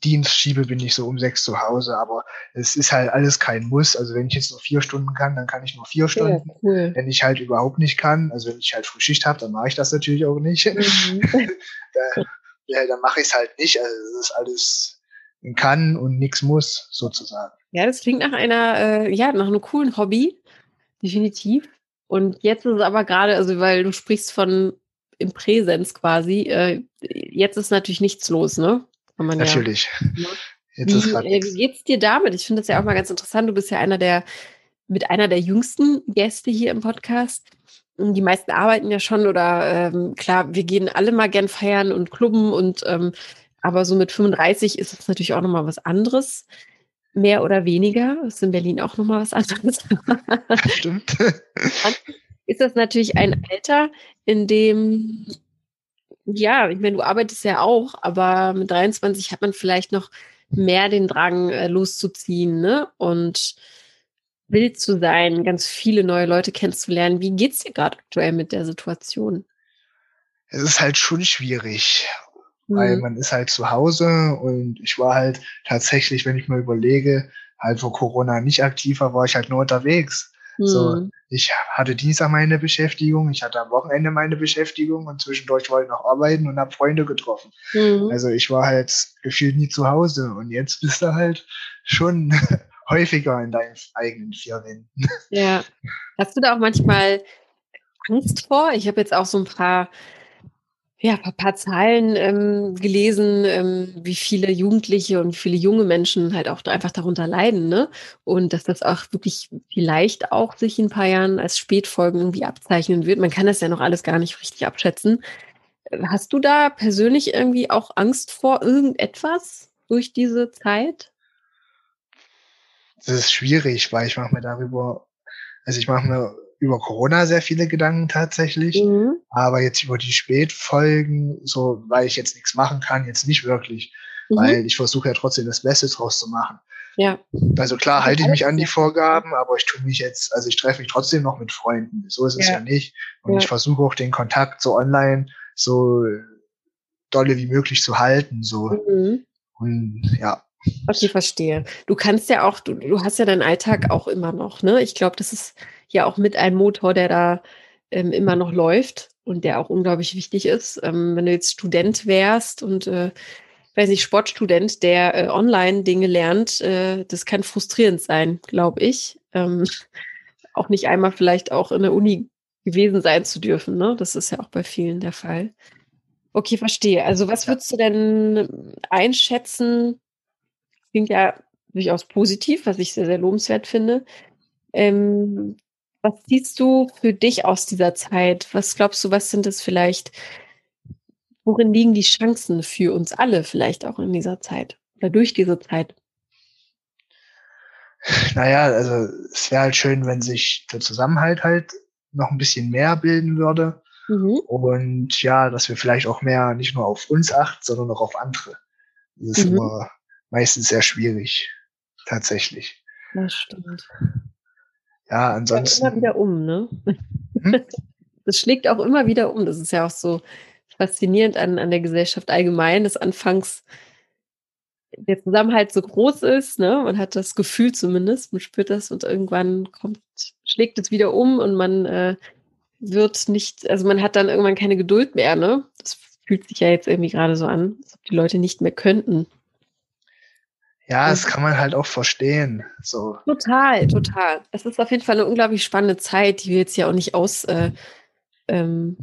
Dienst schiebe, bin ich so um sechs zu Hause. Aber es ist halt alles kein Muss. Also wenn ich jetzt nur vier Stunden kann, dann kann ich nur vier Stunden. Ja, cool. Wenn ich halt überhaupt nicht kann, also wenn ich halt Frühschicht habe, dann mache ich das natürlich auch nicht. Mhm. da, ja, dann mache ich es halt nicht. Also es ist alles ein kann und nichts muss, sozusagen. Ja, das klingt nach einer, äh, ja, nach einem coolen Hobby. Definitiv. Und jetzt ist es aber gerade, also weil du sprichst von im Präsens quasi, äh, jetzt ist natürlich nichts los, ne? Natürlich. Ja, ne? Jetzt wie, äh, wie geht's dir damit? Ich finde das ja auch mal ganz interessant. Du bist ja einer der, mit einer der jüngsten Gäste hier im Podcast. Die meisten arbeiten ja schon oder ähm, klar, wir gehen alle mal gern feiern und klubben und ähm, aber so mit 35 ist es natürlich auch nochmal was anderes. Mehr oder weniger. Das ist in Berlin auch nochmal was anderes. Stimmt. ist das natürlich ein Alter, in dem ja, ich meine, du arbeitest ja auch, aber mit 23 hat man vielleicht noch mehr den Drang, äh, loszuziehen, ne? Und wild zu sein, ganz viele neue Leute kennenzulernen. Wie geht's dir gerade aktuell mit der Situation? Es ist halt schon schwierig, mhm. weil man ist halt zu Hause und ich war halt tatsächlich, wenn ich mal überlege, halt vor Corona nicht aktiver, war ich halt nur unterwegs. Mhm. So, ich hatte Dienstag meine Beschäftigung, ich hatte am Wochenende meine Beschäftigung und zwischendurch wollte ich noch arbeiten und habe Freunde getroffen. Mhm. Also ich war halt gefühlt nie zu Hause und jetzt bist du halt schon häufiger in deinen eigenen vier Wänden. Ja. Hast du da auch manchmal Angst vor? Ich habe jetzt auch so ein paar ja, ein paar Zahlen ähm, gelesen, ähm, wie viele Jugendliche und viele junge Menschen halt auch einfach darunter leiden, ne? Und dass das auch wirklich vielleicht auch sich in ein paar Jahren als Spätfolgen irgendwie abzeichnen wird. Man kann das ja noch alles gar nicht richtig abschätzen. Hast du da persönlich irgendwie auch Angst vor irgendetwas durch diese Zeit? Das ist schwierig, weil ich mache mir darüber, also ich mache mir über Corona sehr viele Gedanken tatsächlich, mhm. aber jetzt über die Spätfolgen, so weil ich jetzt nichts machen kann, jetzt nicht wirklich, mhm. weil ich versuche ja trotzdem das Beste draus zu machen. Ja. Also klar halte ich mich an die Vorgaben, aber ich tue mich jetzt, also ich treffe mich trotzdem noch mit Freunden. So ist es ja, ja nicht. Und ja. ich versuche auch den Kontakt so online so dolle wie möglich zu halten. So. Mhm. Und ja. Okay, verstehe. Du kannst ja auch, du, du hast ja deinen Alltag auch immer noch, ne? Ich glaube, das ist ja auch mit einem Motor, der da ähm, immer noch läuft und der auch unglaublich wichtig ist. Ähm, wenn du jetzt Student wärst und äh, weiß nicht, Sportstudent, der äh, online Dinge lernt, äh, das kann frustrierend sein, glaube ich. Ähm, auch nicht einmal vielleicht auch in der Uni gewesen sein zu dürfen. Ne? Das ist ja auch bei vielen der Fall. Okay, verstehe. Also was würdest du denn einschätzen? Klingt ja durchaus positiv, was ich sehr, sehr lobenswert finde. Ähm, was siehst du für dich aus dieser Zeit? Was glaubst du, was sind es vielleicht? Worin liegen die Chancen für uns alle vielleicht auch in dieser Zeit oder durch diese Zeit? Naja, also es wäre halt schön, wenn sich der Zusammenhalt halt noch ein bisschen mehr bilden würde. Mhm. Und ja, dass wir vielleicht auch mehr nicht nur auf uns achten, sondern auch auf andere. Das ist mhm. immer meistens sehr schwierig, tatsächlich. Das stimmt. Ja, ansonsten. immer wieder um, ne? Hm? Das schlägt auch immer wieder um. Das ist ja auch so faszinierend an, an der Gesellschaft allgemein, dass anfangs der Zusammenhalt so groß ist, ne? Man hat das Gefühl zumindest, man spürt das und irgendwann kommt, schlägt es wieder um und man äh, wird nicht, also man hat dann irgendwann keine Geduld mehr, ne? Das fühlt sich ja jetzt irgendwie gerade so an, als ob die Leute nicht mehr könnten. Ja, das kann man halt auch verstehen. So. Total, total. Es ist auf jeden Fall eine unglaublich spannende Zeit, die wir jetzt ja auch nicht aus, äh, ähm,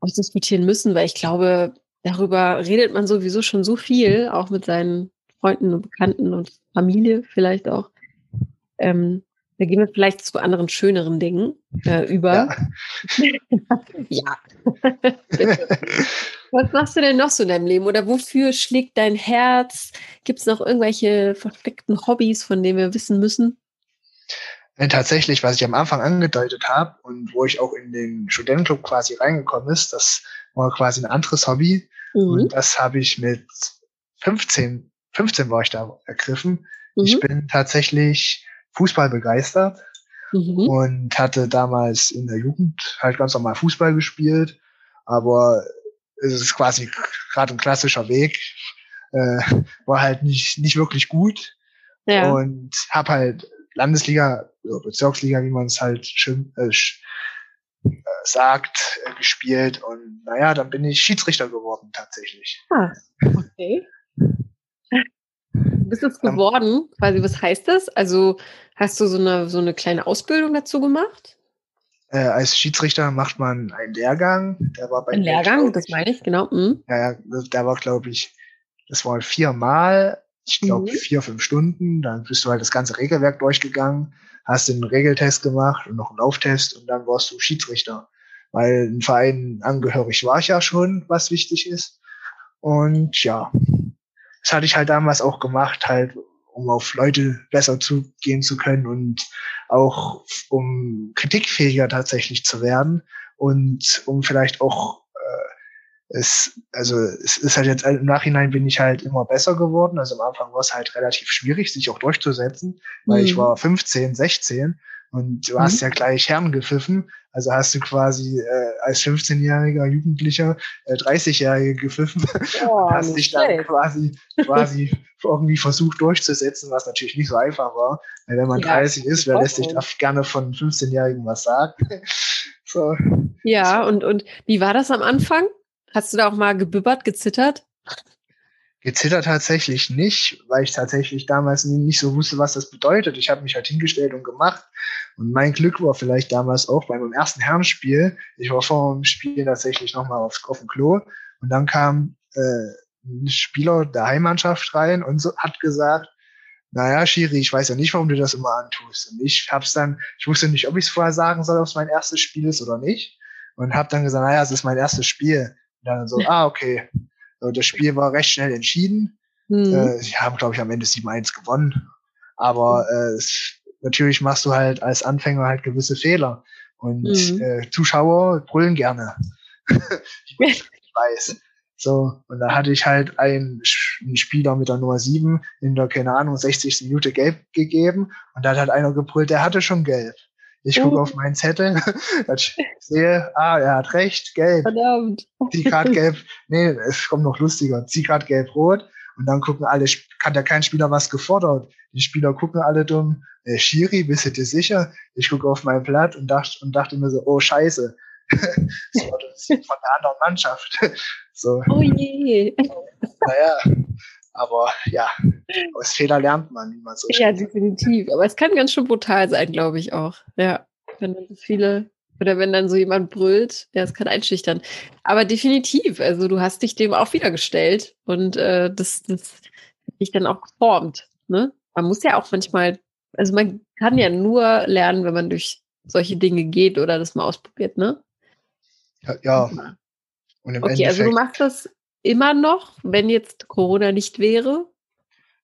ausdiskutieren müssen, weil ich glaube, darüber redet man sowieso schon so viel, auch mit seinen Freunden und Bekannten und Familie vielleicht auch. Ähm, da gehen wir vielleicht zu anderen schöneren Dingen äh, über. Ja. ja. Was machst du denn noch so in deinem Leben? Oder wofür schlägt dein Herz? Gibt es noch irgendwelche versteckten Hobbys, von denen wir wissen müssen? Denn tatsächlich, was ich am Anfang angedeutet habe und wo ich auch in den Studentenclub quasi reingekommen ist, das war quasi ein anderes Hobby. Mhm. Und das habe ich mit 15, 15 war ich da ergriffen. Mhm. Ich bin tatsächlich Fußball begeistert mhm. und hatte damals in der Jugend halt ganz normal Fußball gespielt. Aber es ist quasi gerade ein klassischer Weg. Äh, war halt nicht, nicht wirklich gut. Ja. Und habe halt Landesliga, Bezirksliga, wie man es halt schön, äh, äh, sagt, äh, gespielt. Und naja, dann bin ich Schiedsrichter geworden tatsächlich. Ah, okay. Du bist es geworden, quasi, was heißt das? Also hast du so eine, so eine kleine Ausbildung dazu gemacht? Äh, als Schiedsrichter macht man einen Lehrgang. Der war bei Ein Lehrgang, das meine ich, genau. Mhm. Ja, ja, der war, glaube ich, das war viermal ich glaube, mhm. vier, fünf Stunden. Dann bist du halt das ganze Regelwerk durchgegangen, hast den Regeltest gemacht und noch einen Lauftest und dann warst du Schiedsrichter. Weil ein Verein angehörig war ich ja schon, was wichtig ist. Und ja, das hatte ich halt damals auch gemacht, halt, um auf Leute besser zugehen zu können und auch um kritikfähiger tatsächlich zu werden und um vielleicht auch es, also es ist halt jetzt im Nachhinein bin ich halt immer besser geworden. Also am Anfang war es halt relativ schwierig, sich auch durchzusetzen, weil mhm. ich war 15, 16 und du mhm. hast ja gleich Herren gepfiffen. Also hast du quasi äh, als 15-jähriger Jugendlicher äh, 30-Jährige gepfiffen oh, und hast dich dann schlecht. quasi quasi irgendwie versucht durchzusetzen, was natürlich nicht so einfach war. Weil wenn man ja, 30 ist, wer lässt sich da gerne von 15-Jährigen was sagen? so. Ja, und, und wie war das am Anfang? Hast du da auch mal gebübbert, gezittert? Gezittert tatsächlich nicht, weil ich tatsächlich damals nicht so wusste, was das bedeutet. Ich habe mich halt hingestellt und gemacht. Und mein Glück war vielleicht damals auch bei meinem ersten Herrenspiel. Ich war vor dem Spiel tatsächlich nochmal aufs auf dem Klo. Und dann kam äh, ein Spieler der Heimmannschaft rein und so, hat gesagt, naja, Schiri, ich weiß ja nicht, warum du das immer antust. Und ich hab's dann, ich wusste nicht, ob ich es vorher sagen soll, ob es mein erstes Spiel ist oder nicht. Und hab dann gesagt, naja, es ist mein erstes Spiel. Und dann so, ah, okay. So, das Spiel war recht schnell entschieden. Mhm. Äh, sie haben, glaube ich, am Ende 7-1 gewonnen. Aber äh, es, natürlich machst du halt als Anfänger halt gewisse Fehler. Und mhm. äh, Zuschauer brüllen gerne. ich weiß. So, und da hatte ich halt einen, einen, Spieler mit der Nummer 7 in der, keine Ahnung, 60. Minute gelb gegeben und da hat halt einer gebrüllt, der hatte schon gelb. Ich gucke auf meinen Zettel, ich sehe, ah, er hat recht, gelb. Verdammt. Zieh grad gelb, nee, es kommt noch lustiger, zieh grad gelb-rot und dann gucken alle, hat ja kein Spieler was gefordert. Die Spieler gucken alle dumm, äh, Schiri, bist du dir sicher? Ich gucke auf mein Blatt und dachte, und dachte mir so, oh Scheiße. das war das von der anderen Mannschaft. so. Oh je. Naja, aber ja, aus Fehler lernt man, wie man so Ja, definitiv. Aber es kann ganz schön brutal sein, glaube ich auch. Ja, wenn dann so viele oder wenn dann so jemand brüllt, ja, es kann einschüchtern. Aber definitiv, also du hast dich dem auch wieder gestellt und äh, das, das hat dich dann auch geformt. Ne? Man muss ja auch manchmal, also man kann ja nur lernen, wenn man durch solche Dinge geht oder das mal ausprobiert, ne? Ja. ja. Und im okay, Endeffekt, also du machst das immer noch, wenn jetzt Corona nicht wäre?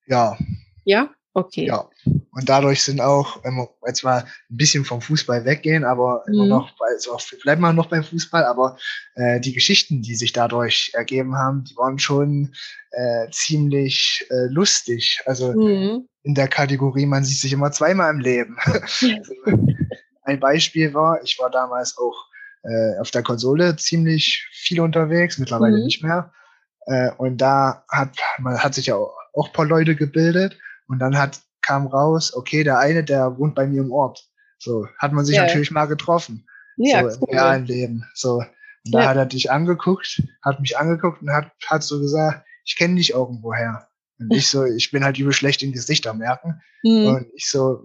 Ja. Ja? Okay. Ja. Und dadurch sind auch, wenn wir jetzt mal ein bisschen vom Fußball weggehen, aber mhm. immer noch, also bleiben wir noch beim Fußball, aber äh, die Geschichten, die sich dadurch ergeben haben, die waren schon äh, ziemlich äh, lustig. Also mhm. in der Kategorie, man sieht sich immer zweimal im Leben. ein Beispiel war, ich war damals auch äh, auf der Konsole ziemlich viel unterwegs, mittlerweile mhm. nicht mehr. Äh, und da hat man hat sich ja auch, auch ein paar Leute gebildet und dann hat kam raus, okay, der eine, der wohnt bei mir im Ort. So hat man sich ja. natürlich mal getroffen. Ja, so cool. im realen Leben. So und da ja. hat er dich angeguckt, hat mich angeguckt und hat hat so gesagt, ich kenne dich irgendwoher. Und ich so, ich bin halt übel schlecht in Gesichter merken. Mhm. Und ich so,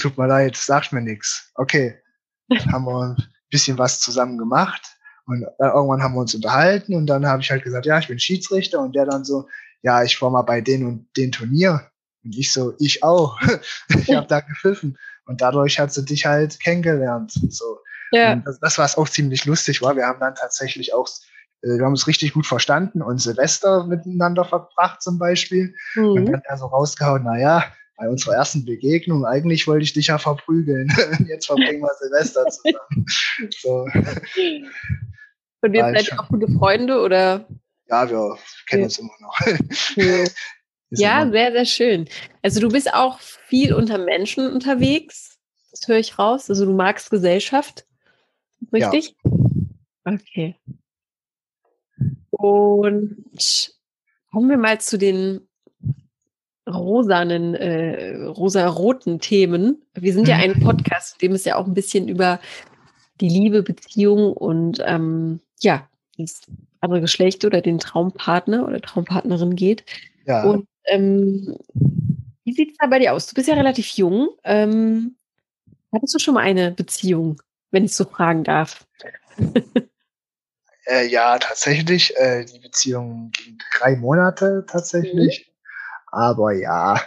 tut mir leid, sagt mir nix. Okay, haben wir ein bisschen was zusammen gemacht. Und äh, irgendwann haben wir uns unterhalten und dann habe ich halt gesagt, ja, ich bin Schiedsrichter und der dann so, ja, ich war mal bei den und den Turnier. Und ich so, ich auch. ich habe da gepfiffen. Und dadurch hat sie dich halt kennengelernt. So. Ja. Und das, das war auch ziemlich lustig war. Wir haben dann tatsächlich auch äh, wir haben uns richtig gut verstanden und Silvester miteinander verbracht zum Beispiel. Mhm. Und dann hat er so rausgehauen, na ja, bei unserer ersten Begegnung, eigentlich wollte ich dich ja verprügeln. Jetzt verbringen wir Silvester zusammen. so. Und jetzt seid ihr auch gute Freunde oder? Ja, wir kennen ja. uns immer noch. Ja. ja, sehr, sehr schön. Also du bist auch viel unter Menschen unterwegs. Das höre ich raus. Also du magst Gesellschaft. Richtig? Ja. Okay. Und kommen wir mal zu den rosanen, äh, rosa-roten Themen. Wir sind ja mhm. ein Podcast, in dem es ja auch ein bisschen über die Liebe, Beziehung und ähm, ja, das andere Geschlecht oder den Traumpartner oder Traumpartnerin geht. Ja. Und ähm, wie sieht es da bei dir aus? Du bist ja relativ jung. Ähm, hattest du schon mal eine Beziehung, wenn ich so fragen darf? äh, ja, tatsächlich. Äh, die Beziehung ging drei Monate tatsächlich. Mhm. Aber ja,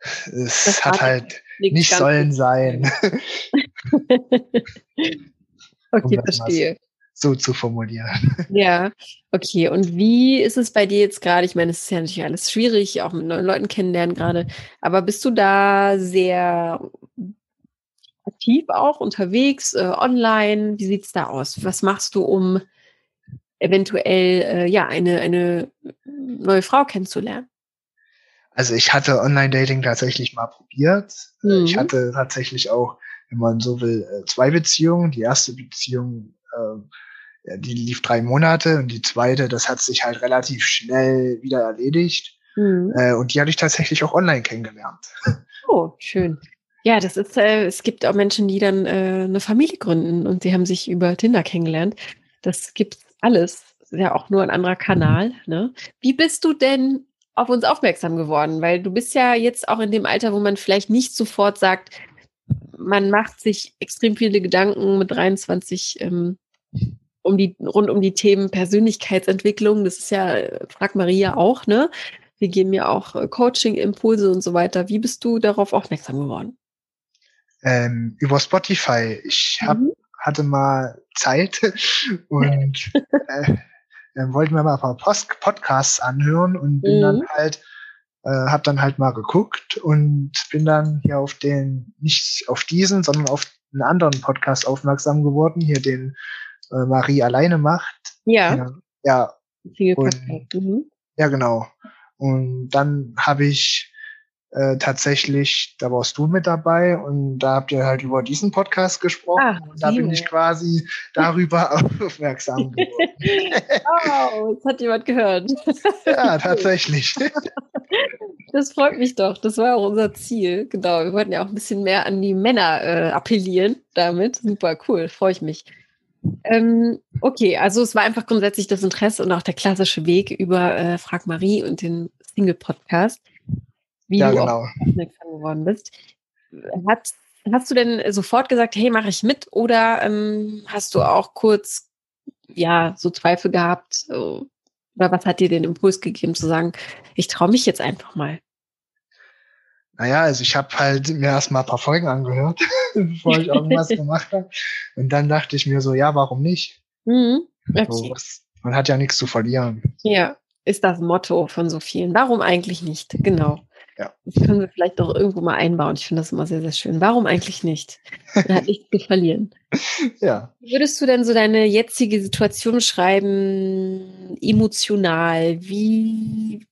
es das hat halt nicht sollen sein. okay, verstehe. So zu formulieren. Ja, okay. Und wie ist es bei dir jetzt gerade? Ich meine, es ist ja natürlich alles schwierig, auch mit neuen Leuten kennenlernen gerade. Aber bist du da sehr aktiv auch unterwegs, äh, online? Wie sieht es da aus? Was machst du, um eventuell äh, ja eine, eine neue Frau kennenzulernen? Also ich hatte Online-Dating tatsächlich mal probiert. Mhm. Ich hatte tatsächlich auch, wenn man so will, äh, zwei Beziehungen. Die erste Beziehung, äh, die lief drei Monate und die zweite, das hat sich halt relativ schnell wieder erledigt. Mhm. Äh, und die hatte ich tatsächlich auch online kennengelernt. Oh, schön. Ja, das ist, äh, es gibt auch Menschen, die dann äh, eine Familie gründen und sie haben sich über Tinder kennengelernt. Das gibt's alles. Das ist ja auch nur ein anderer Kanal. Ne? Wie bist du denn auf uns aufmerksam geworden? Weil du bist ja jetzt auch in dem Alter, wo man vielleicht nicht sofort sagt, man macht sich extrem viele Gedanken mit 23 ähm, um die, rund um die Themen Persönlichkeitsentwicklung. Das ist ja, frag Maria auch, ne? Wir geben ja auch äh, Coaching-Impulse und so weiter. Wie bist du darauf aufmerksam geworden? Ähm, über Spotify. Ich hab, mhm. hatte mal Zeit und äh, äh, wollte mir mal ein paar Post Podcasts anhören und bin mhm. dann halt, äh, habe dann halt mal geguckt und bin dann hier auf den, nicht auf diesen, sondern auf einen anderen Podcast aufmerksam geworden, hier den äh, Marie alleine macht. Ja. Ja. ja. Und, mhm. ja, genau. Und dann habe ich äh, tatsächlich, da warst du mit dabei und da habt ihr halt über diesen Podcast gesprochen. Ach, und da bin ich quasi darüber aufmerksam geworden. wow, das hat jemand gehört. ja, tatsächlich. Das freut mich doch. Das war auch unser Ziel. Genau. Wir wollten ja auch ein bisschen mehr an die Männer äh, appellieren damit. Super cool. Freue ich mich. Ähm, okay, also es war einfach grundsätzlich das Interesse und auch der klassische Weg über äh, Frag Marie und den Single-Podcast wie ja, du genau. aufmerksam geworden bist. Hat, hast du denn sofort gesagt, hey, mache ich mit? Oder ähm, hast du auch kurz, ja, so Zweifel gehabt? Oder was hat dir den Impuls gegeben zu sagen, ich traue mich jetzt einfach mal? Naja, also ich habe halt mir erstmal ein paar Folgen angehört, bevor ich irgendwas gemacht habe. Und dann dachte ich mir so, ja, warum nicht? Mhm. Okay. So, man hat ja nichts zu verlieren. Ja, ist das Motto von so vielen. Warum eigentlich nicht? Genau. Ja. Das können wir vielleicht auch irgendwo mal einbauen. Ich finde das immer sehr, sehr schön. Warum eigentlich nicht? Man hat nichts zu verlieren. Ja. Wie würdest du denn so deine jetzige Situation schreiben, emotional? Wie,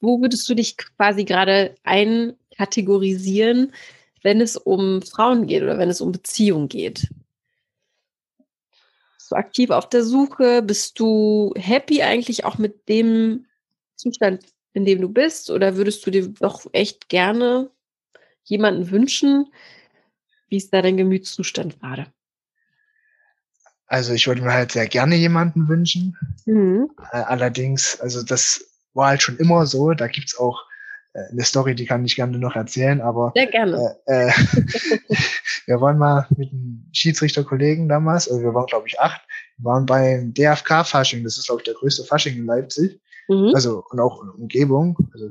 wo würdest du dich quasi gerade einkategorisieren, wenn es um Frauen geht oder wenn es um Beziehungen geht? Bist du aktiv auf der Suche? Bist du happy eigentlich auch mit dem Zustand, in dem du bist? Oder würdest du dir doch echt gerne jemanden wünschen? Wie ist da dein Gemütszustand gerade? Also ich würde mir halt sehr gerne jemanden wünschen. Mhm. Allerdings, also das war halt schon immer so. Da gibt's auch äh, eine Story, die kann ich gerne noch erzählen, aber sehr gerne. Äh, äh, wir waren mal mit einem Schiedsrichterkollegen damals, also wir waren glaube ich acht, wir waren beim DFK-Fasching, das ist glaube ich der größte Fasching in Leipzig. Mhm. Also, und auch in Umgebung. Also,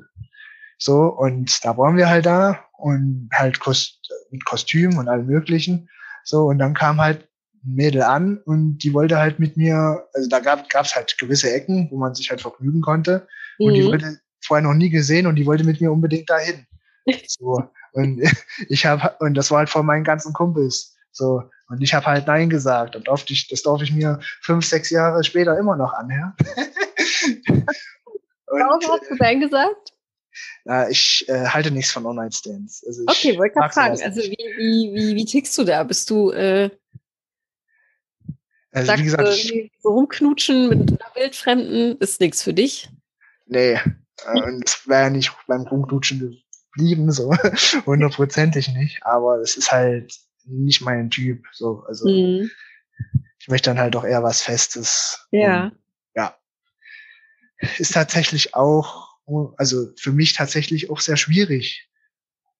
so, und da waren wir halt da und halt Kost mit Kostüm und allem möglichen. So, und dann kam halt ein Mädel an und die wollte halt mit mir, also da gab es halt gewisse Ecken, wo man sich halt vergnügen konnte. Mhm. Und die mhm. wollte vorher noch nie gesehen und die wollte mit mir unbedingt dahin. So. Und ich habe, und das war halt von meinen ganzen Kumpels. So. Und ich habe halt Nein gesagt. Und durfte ich, das durfte ich mir fünf, sechs Jahre später immer noch anhören. Warum hast du Nein gesagt? Ja, ich äh, halte nichts von Online-Stands. Also okay, wollte gerade fragen. Also wie, wie, wie, wie tickst du da? Bist du äh, also, sagst, wie gesagt, so rumknutschen mit einer Wildfremden ist nichts für dich? Nee, äh, und es wäre ja nicht beim Rumknutschen geblieben, so hundertprozentig nicht. Aber es ist halt nicht mein Typ. So, also mhm. ich möchte dann halt auch eher was Festes. Ja. Und, ja. Ist tatsächlich auch, also für mich tatsächlich auch sehr schwierig,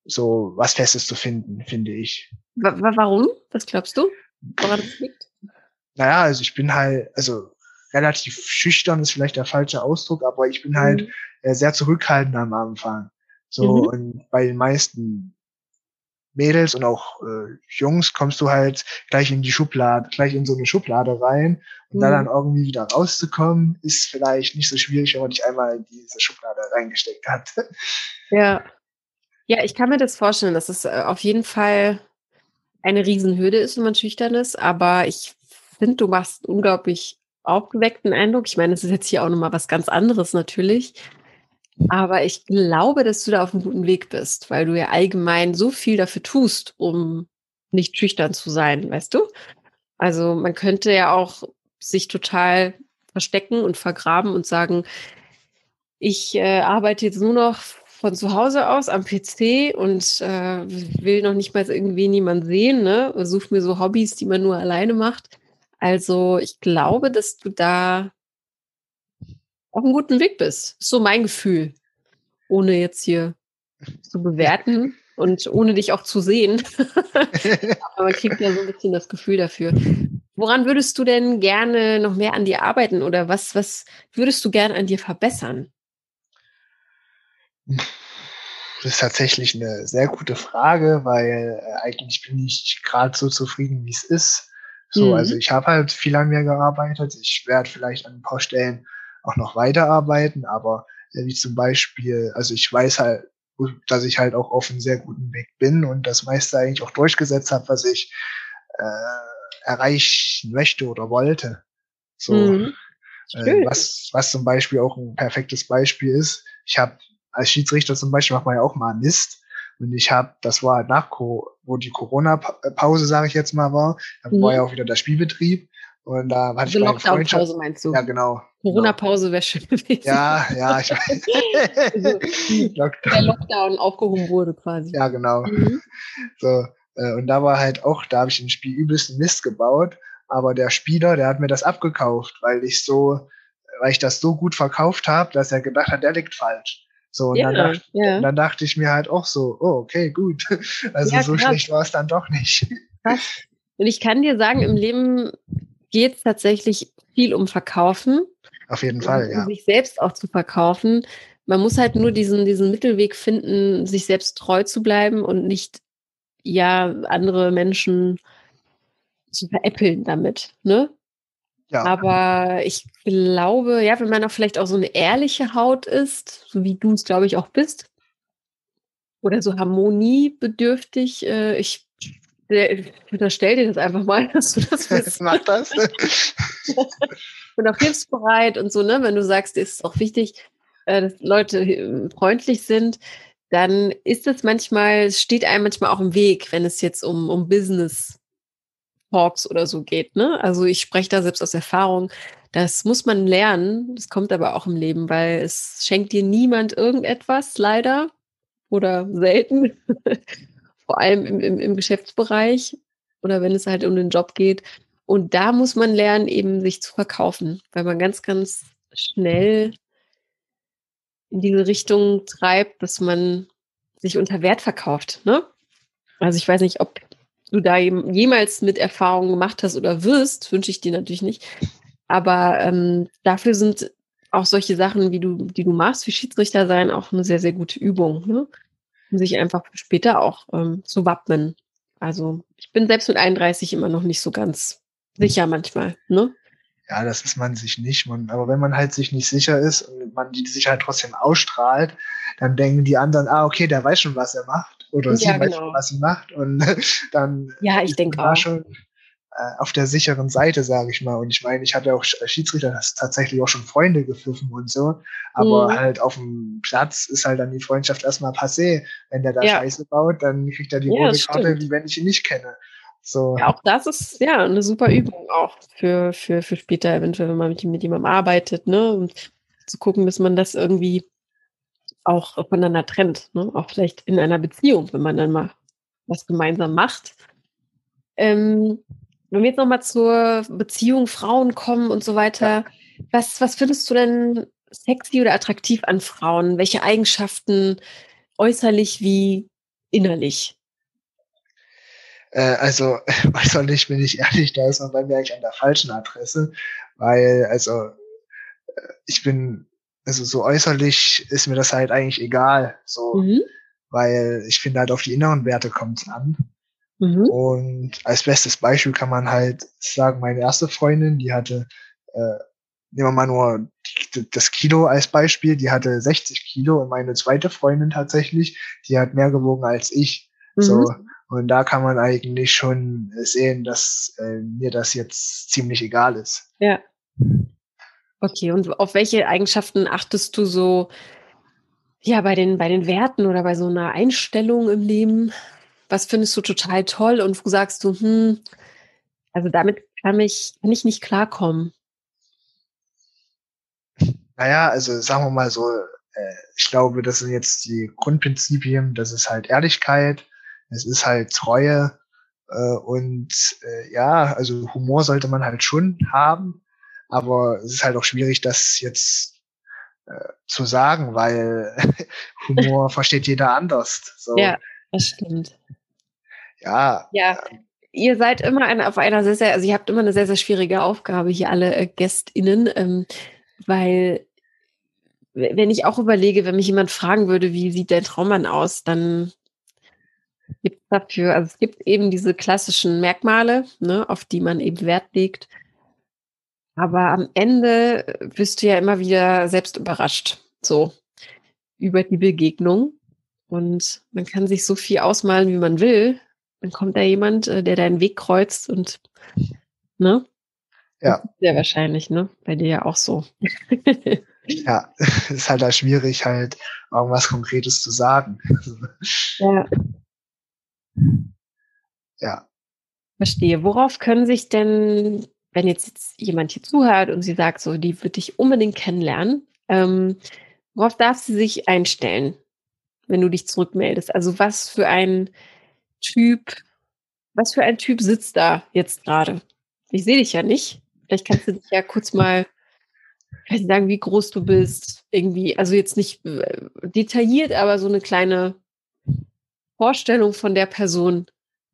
so was Festes zu finden, finde ich. Warum? Was glaubst du? Woran das liegt? Naja, also ich bin halt, also relativ schüchtern ist vielleicht der falsche Ausdruck, aber ich bin halt mhm. äh, sehr zurückhaltend am Anfang. So, mhm. und bei den meisten Mädels und auch äh, Jungs kommst du halt gleich in die Schublade, gleich in so eine Schublade rein. Und mhm. da dann irgendwie wieder rauszukommen, ist vielleicht nicht so schwierig, wenn man dich einmal in diese Schublade reingesteckt hat. Ja. Ja, ich kann mir das vorstellen, dass es äh, auf jeden Fall eine Riesenhürde ist, wenn man schüchtern ist. Aber ich finde, du machst unglaublich aufgeweckten Eindruck. Ich meine, es ist jetzt hier auch nochmal was ganz anderes natürlich. Aber ich glaube, dass du da auf einem guten Weg bist, weil du ja allgemein so viel dafür tust, um nicht schüchtern zu sein, weißt du? Also man könnte ja auch sich total verstecken und vergraben und sagen, ich äh, arbeite jetzt nur noch von zu Hause aus am PC und äh, will noch nicht mal irgendwie niemand sehen, ne? Such mir so Hobbys, die man nur alleine macht. Also ich glaube, dass du da auf einem guten Weg bist. So mein Gefühl. Ohne jetzt hier zu bewerten und ohne dich auch zu sehen. Aber man kriegt ja so ein bisschen das Gefühl dafür. Woran würdest du denn gerne noch mehr an dir arbeiten oder was, was würdest du gerne an dir verbessern? Das ist tatsächlich eine sehr gute Frage, weil äh, eigentlich bin ich gerade so zufrieden, wie es ist. So, mhm. also ich habe halt viel an mir gearbeitet. Ich werde vielleicht an ein paar Stellen auch noch weiterarbeiten, aber äh, wie zum Beispiel, also ich weiß halt, dass ich halt auch auf einem sehr guten Weg bin und das meiste eigentlich auch durchgesetzt habe, was ich äh, erreichen möchte oder wollte. So, mhm. äh, was, was zum Beispiel auch ein perfektes Beispiel ist. Ich habe als Schiedsrichter zum Beispiel macht man ja auch mal Mist. Und ich habe, das war halt nach, wo die Corona-Pause, sage ich jetzt mal, war, da mhm. war ja auch wieder der Spielbetrieb. Und da hatte also ich Lockdown-Pause meinst du? Ja, genau. Corona-Pause wäre schön gewesen. Ja, ja, ich weiß. also, Lockdown. Der Lockdown aufgehoben wurde quasi. Ja, genau. Mhm. So, äh, und da war halt auch, da habe ich ein Spiel übelsten Mist gebaut, aber der Spieler, der hat mir das abgekauft, weil ich so, weil ich das so gut verkauft habe, dass er gedacht hat, der liegt falsch. So, und, ja, dann dachte, ja. dann dachte ich mir halt auch so, oh, okay, gut. Also ja, so krass. schlecht war es dann doch nicht. Krass. Und ich kann dir sagen, im Leben geht es tatsächlich viel um Verkaufen. Auf jeden Fall, um, ja. Sich selbst auch zu verkaufen. Man muss halt nur diesen, diesen Mittelweg finden, sich selbst treu zu bleiben und nicht, ja, andere Menschen zu veräppeln damit, ne? Ja. Aber ich glaube, ja, wenn man auch vielleicht auch so eine ehrliche Haut ist, so wie du es, glaube ich, auch bist, oder so harmoniebedürftig, äh, ich ich unterstell dir das einfach mal, dass du das bist. Mach das. und auch hilfsbereit und so, ne? Wenn du sagst, ist es auch wichtig, äh, dass Leute äh, freundlich sind, dann ist es manchmal, steht einem manchmal auch im Weg, wenn es jetzt um, um Business Talks oder so geht, ne? Also ich spreche da selbst aus Erfahrung. Das muss man lernen. Das kommt aber auch im Leben, weil es schenkt dir niemand irgendetwas, leider. Oder selten vor allem im, im, im Geschäftsbereich oder wenn es halt um den Job geht. Und da muss man lernen, eben sich zu verkaufen, weil man ganz, ganz schnell in diese Richtung treibt, dass man sich unter Wert verkauft. Ne? Also ich weiß nicht, ob du da jemals mit Erfahrungen gemacht hast oder wirst, wünsche ich dir natürlich nicht. Aber ähm, dafür sind auch solche Sachen, wie du, die du machst, wie Schiedsrichter sein, auch eine sehr, sehr gute Übung. Ne? um sich einfach später auch ähm, zu wappnen. Also ich bin selbst mit 31 immer noch nicht so ganz sicher manchmal, ne? Ja, das ist man sich nicht. Man, aber wenn man halt sich nicht sicher ist und man die Sicherheit trotzdem ausstrahlt, dann denken die anderen, ah, okay, der weiß schon, was er macht. Oder sie genau. weiß was sie macht. Und dann ja, ich denke auch. schon äh, auf der sicheren Seite, sage ich mal. Und ich meine, ich hatte auch als Schiedsrichter das tatsächlich auch schon Freunde gepfiffen und so. Aber mhm. halt auf dem Platz ist halt dann die Freundschaft erstmal passé. Wenn der da ja. Scheiße baut, dann kriegt er die ja, rote Karte, wie wenn ich ihn nicht kenne. So. Ja, auch das ist ja eine super Übung auch für, für, für später, eventuell, wenn man mit, mit jemandem arbeitet, ne? Und zu gucken, dass man das irgendwie auch voneinander trennt, ne? Auch vielleicht in einer Beziehung, wenn man dann mal was gemeinsam macht. Ähm, wenn wir jetzt nochmal zur Beziehung Frauen kommen und so weiter, ja. was, was findest du denn sexy oder attraktiv an Frauen? Welche Eigenschaften äußerlich wie innerlich? Äh, also äußerlich bin ich ehrlich, da ist man bei mir eigentlich an der falschen Adresse, weil also äh, ich bin also so äußerlich ist mir das halt eigentlich egal, so, mhm. weil ich finde halt auf die inneren Werte kommt es an. Mhm. Und als bestes Beispiel kann man halt sagen, meine erste Freundin, die hatte, äh, nehmen wir mal nur das Kilo als Beispiel, die hatte 60 Kilo und meine zweite Freundin tatsächlich, die hat mehr gewogen als ich. Mhm. So. Und da kann man eigentlich schon sehen, dass äh, mir das jetzt ziemlich egal ist. Ja. Okay, und auf welche Eigenschaften achtest du so, ja, bei den, bei den Werten oder bei so einer Einstellung im Leben? was findest du total toll und wo sagst du, hm, also damit kann ich, kann ich nicht klarkommen? Naja, also sagen wir mal so, äh, ich glaube, das sind jetzt die Grundprinzipien, das ist halt Ehrlichkeit, es ist halt Treue äh, und äh, ja, also Humor sollte man halt schon haben, aber es ist halt auch schwierig, das jetzt äh, zu sagen, weil Humor versteht jeder anders. So. Ja, das stimmt. Ja. Ja. Ihr seid immer eine, auf einer sehr, sehr, also ihr habt immer eine sehr, sehr schwierige Aufgabe hier alle äh, GästInnen, ähm, weil wenn ich auch überlege, wenn mich jemand fragen würde, wie sieht der Traummann aus, dann gibt es dafür, also es gibt eben diese klassischen Merkmale, ne, auf die man eben Wert legt. Aber am Ende wirst du ja immer wieder selbst überrascht, so über die Begegnung. Und man kann sich so viel ausmalen, wie man will. Dann kommt da jemand, äh, der deinen Weg kreuzt und, ne? Ja. Sehr wahrscheinlich, ne? Bei dir ja auch so. ja, ist halt da schwierig, halt irgendwas Konkretes zu sagen. ja. Ja. Verstehe. Worauf können sich denn, wenn jetzt jemand hier zuhört und sie sagt, so, die würde ich unbedingt kennenlernen, ähm, worauf darf sie sich einstellen, wenn du dich zurückmeldest? Also was für ein Typ, was für ein Typ sitzt da jetzt gerade? Ich sehe dich ja nicht. Vielleicht kannst du dich ja kurz mal sagen, wie groß du bist. Irgendwie, also jetzt nicht äh, detailliert, aber so eine kleine Vorstellung von der Person,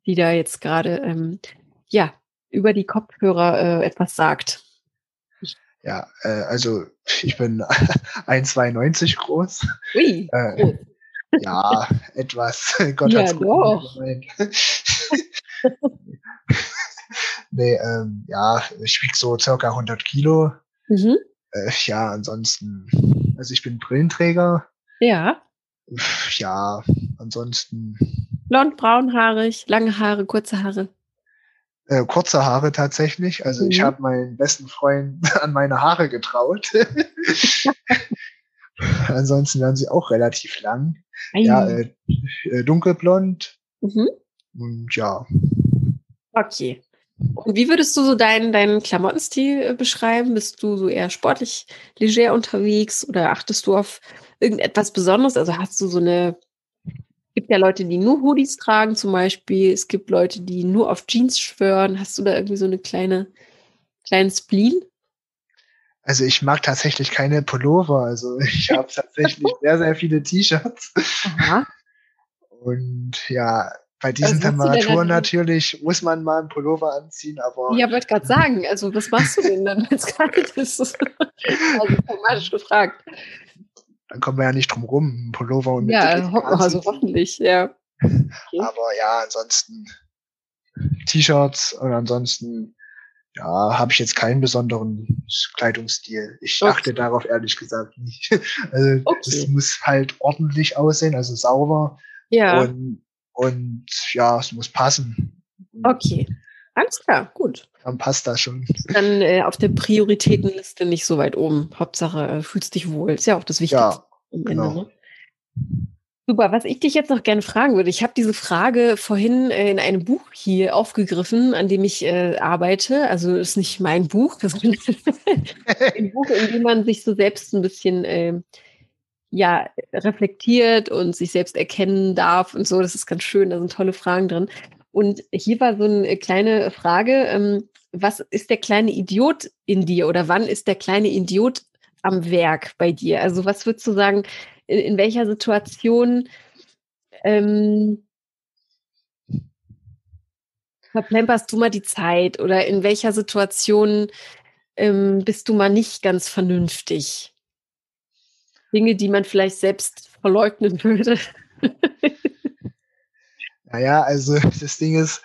die da jetzt gerade ähm, ja über die Kopfhörer äh, etwas sagt. Ja, äh, also ich bin 1,92 groß. Ui, äh, groß ja, etwas. Gott ja, hat's doch. nee, ähm, ja, ich wiege so circa 100 Kilo. Mhm. Äh, ja, ansonsten, also ich bin Brillenträger. Ja. Ja, ansonsten. Blond, braunhaarig, lange Haare, kurze Haare. Äh, kurze Haare tatsächlich. Also mhm. ich habe meinen besten Freund an meine Haare getraut. Ansonsten werden sie auch relativ lang. Ei. Ja, äh, äh, dunkelblond. Mhm. Und ja. Okay. Und wie würdest du so deinen, deinen Klamottenstil äh, beschreiben? Bist du so eher sportlich leger unterwegs oder achtest du auf irgendetwas Besonderes? Also hast du so eine, gibt ja Leute, die nur Hoodies tragen zum Beispiel. Es gibt Leute, die nur auf Jeans schwören. Hast du da irgendwie so eine kleine, kleinen Spleen? Also ich mag tatsächlich keine Pullover. Also ich habe tatsächlich sehr, sehr viele T-Shirts. Und ja, bei diesen Temperaturen natürlich muss man mal einen Pullover anziehen, aber. Ja, wollte gerade sagen, also was machst du denn dann, wenn es kalt ist? also formatisch gefragt. Dann kommen wir ja nicht drum rum, Pullover und Ja, ho also hoffentlich, ja. Okay. Aber ja, ansonsten T-Shirts und ansonsten Ja, habe ich jetzt keinen besonderen Kleidungsstil. Ich okay. achte darauf ehrlich gesagt nicht. Also okay. es muss halt ordentlich aussehen, also sauber. Ja. Und, und ja, es muss passen. Okay. Alles klar, gut. Dann passt das schon. Dann äh, auf der Prioritätenliste nicht so weit oben. Hauptsache, äh, fühlst dich wohl. Ist ja auch das Wichtigste ja, am Ende. Genau. Ne? Super, was ich dich jetzt noch gerne fragen würde, ich habe diese Frage vorhin äh, in einem Buch hier aufgegriffen, an dem ich äh, arbeite. Also ist nicht mein Buch, das ist ein Buch, in dem man sich so selbst ein bisschen äh, ja, reflektiert und sich selbst erkennen darf und so. Das ist ganz schön, da sind tolle Fragen drin. Und hier war so eine kleine Frage, ähm, was ist der kleine Idiot in dir oder wann ist der kleine Idiot am Werk bei dir? Also was würdest du sagen, in, in welcher Situation ähm, verplemperst du mal die Zeit oder in welcher Situation ähm, bist du mal nicht ganz vernünftig? Dinge, die man vielleicht selbst verleugnen würde. Naja, also das Ding ist,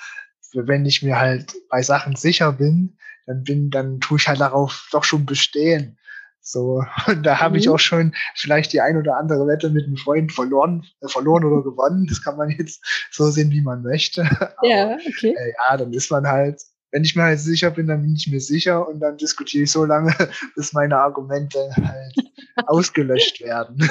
wenn ich mir halt bei Sachen sicher bin, dann bin, dann tue ich halt darauf doch schon bestehen. So, und da habe mhm. ich auch schon vielleicht die ein oder andere Wette mit einem Freund verloren, äh, verloren oder gewonnen. Das kann man jetzt so sehen, wie man möchte. Ja, okay. Äh, ja, dann ist man halt, wenn ich mir halt sicher bin, dann bin ich mir sicher und dann diskutiere ich so lange, bis meine Argumente halt ausgelöscht werden.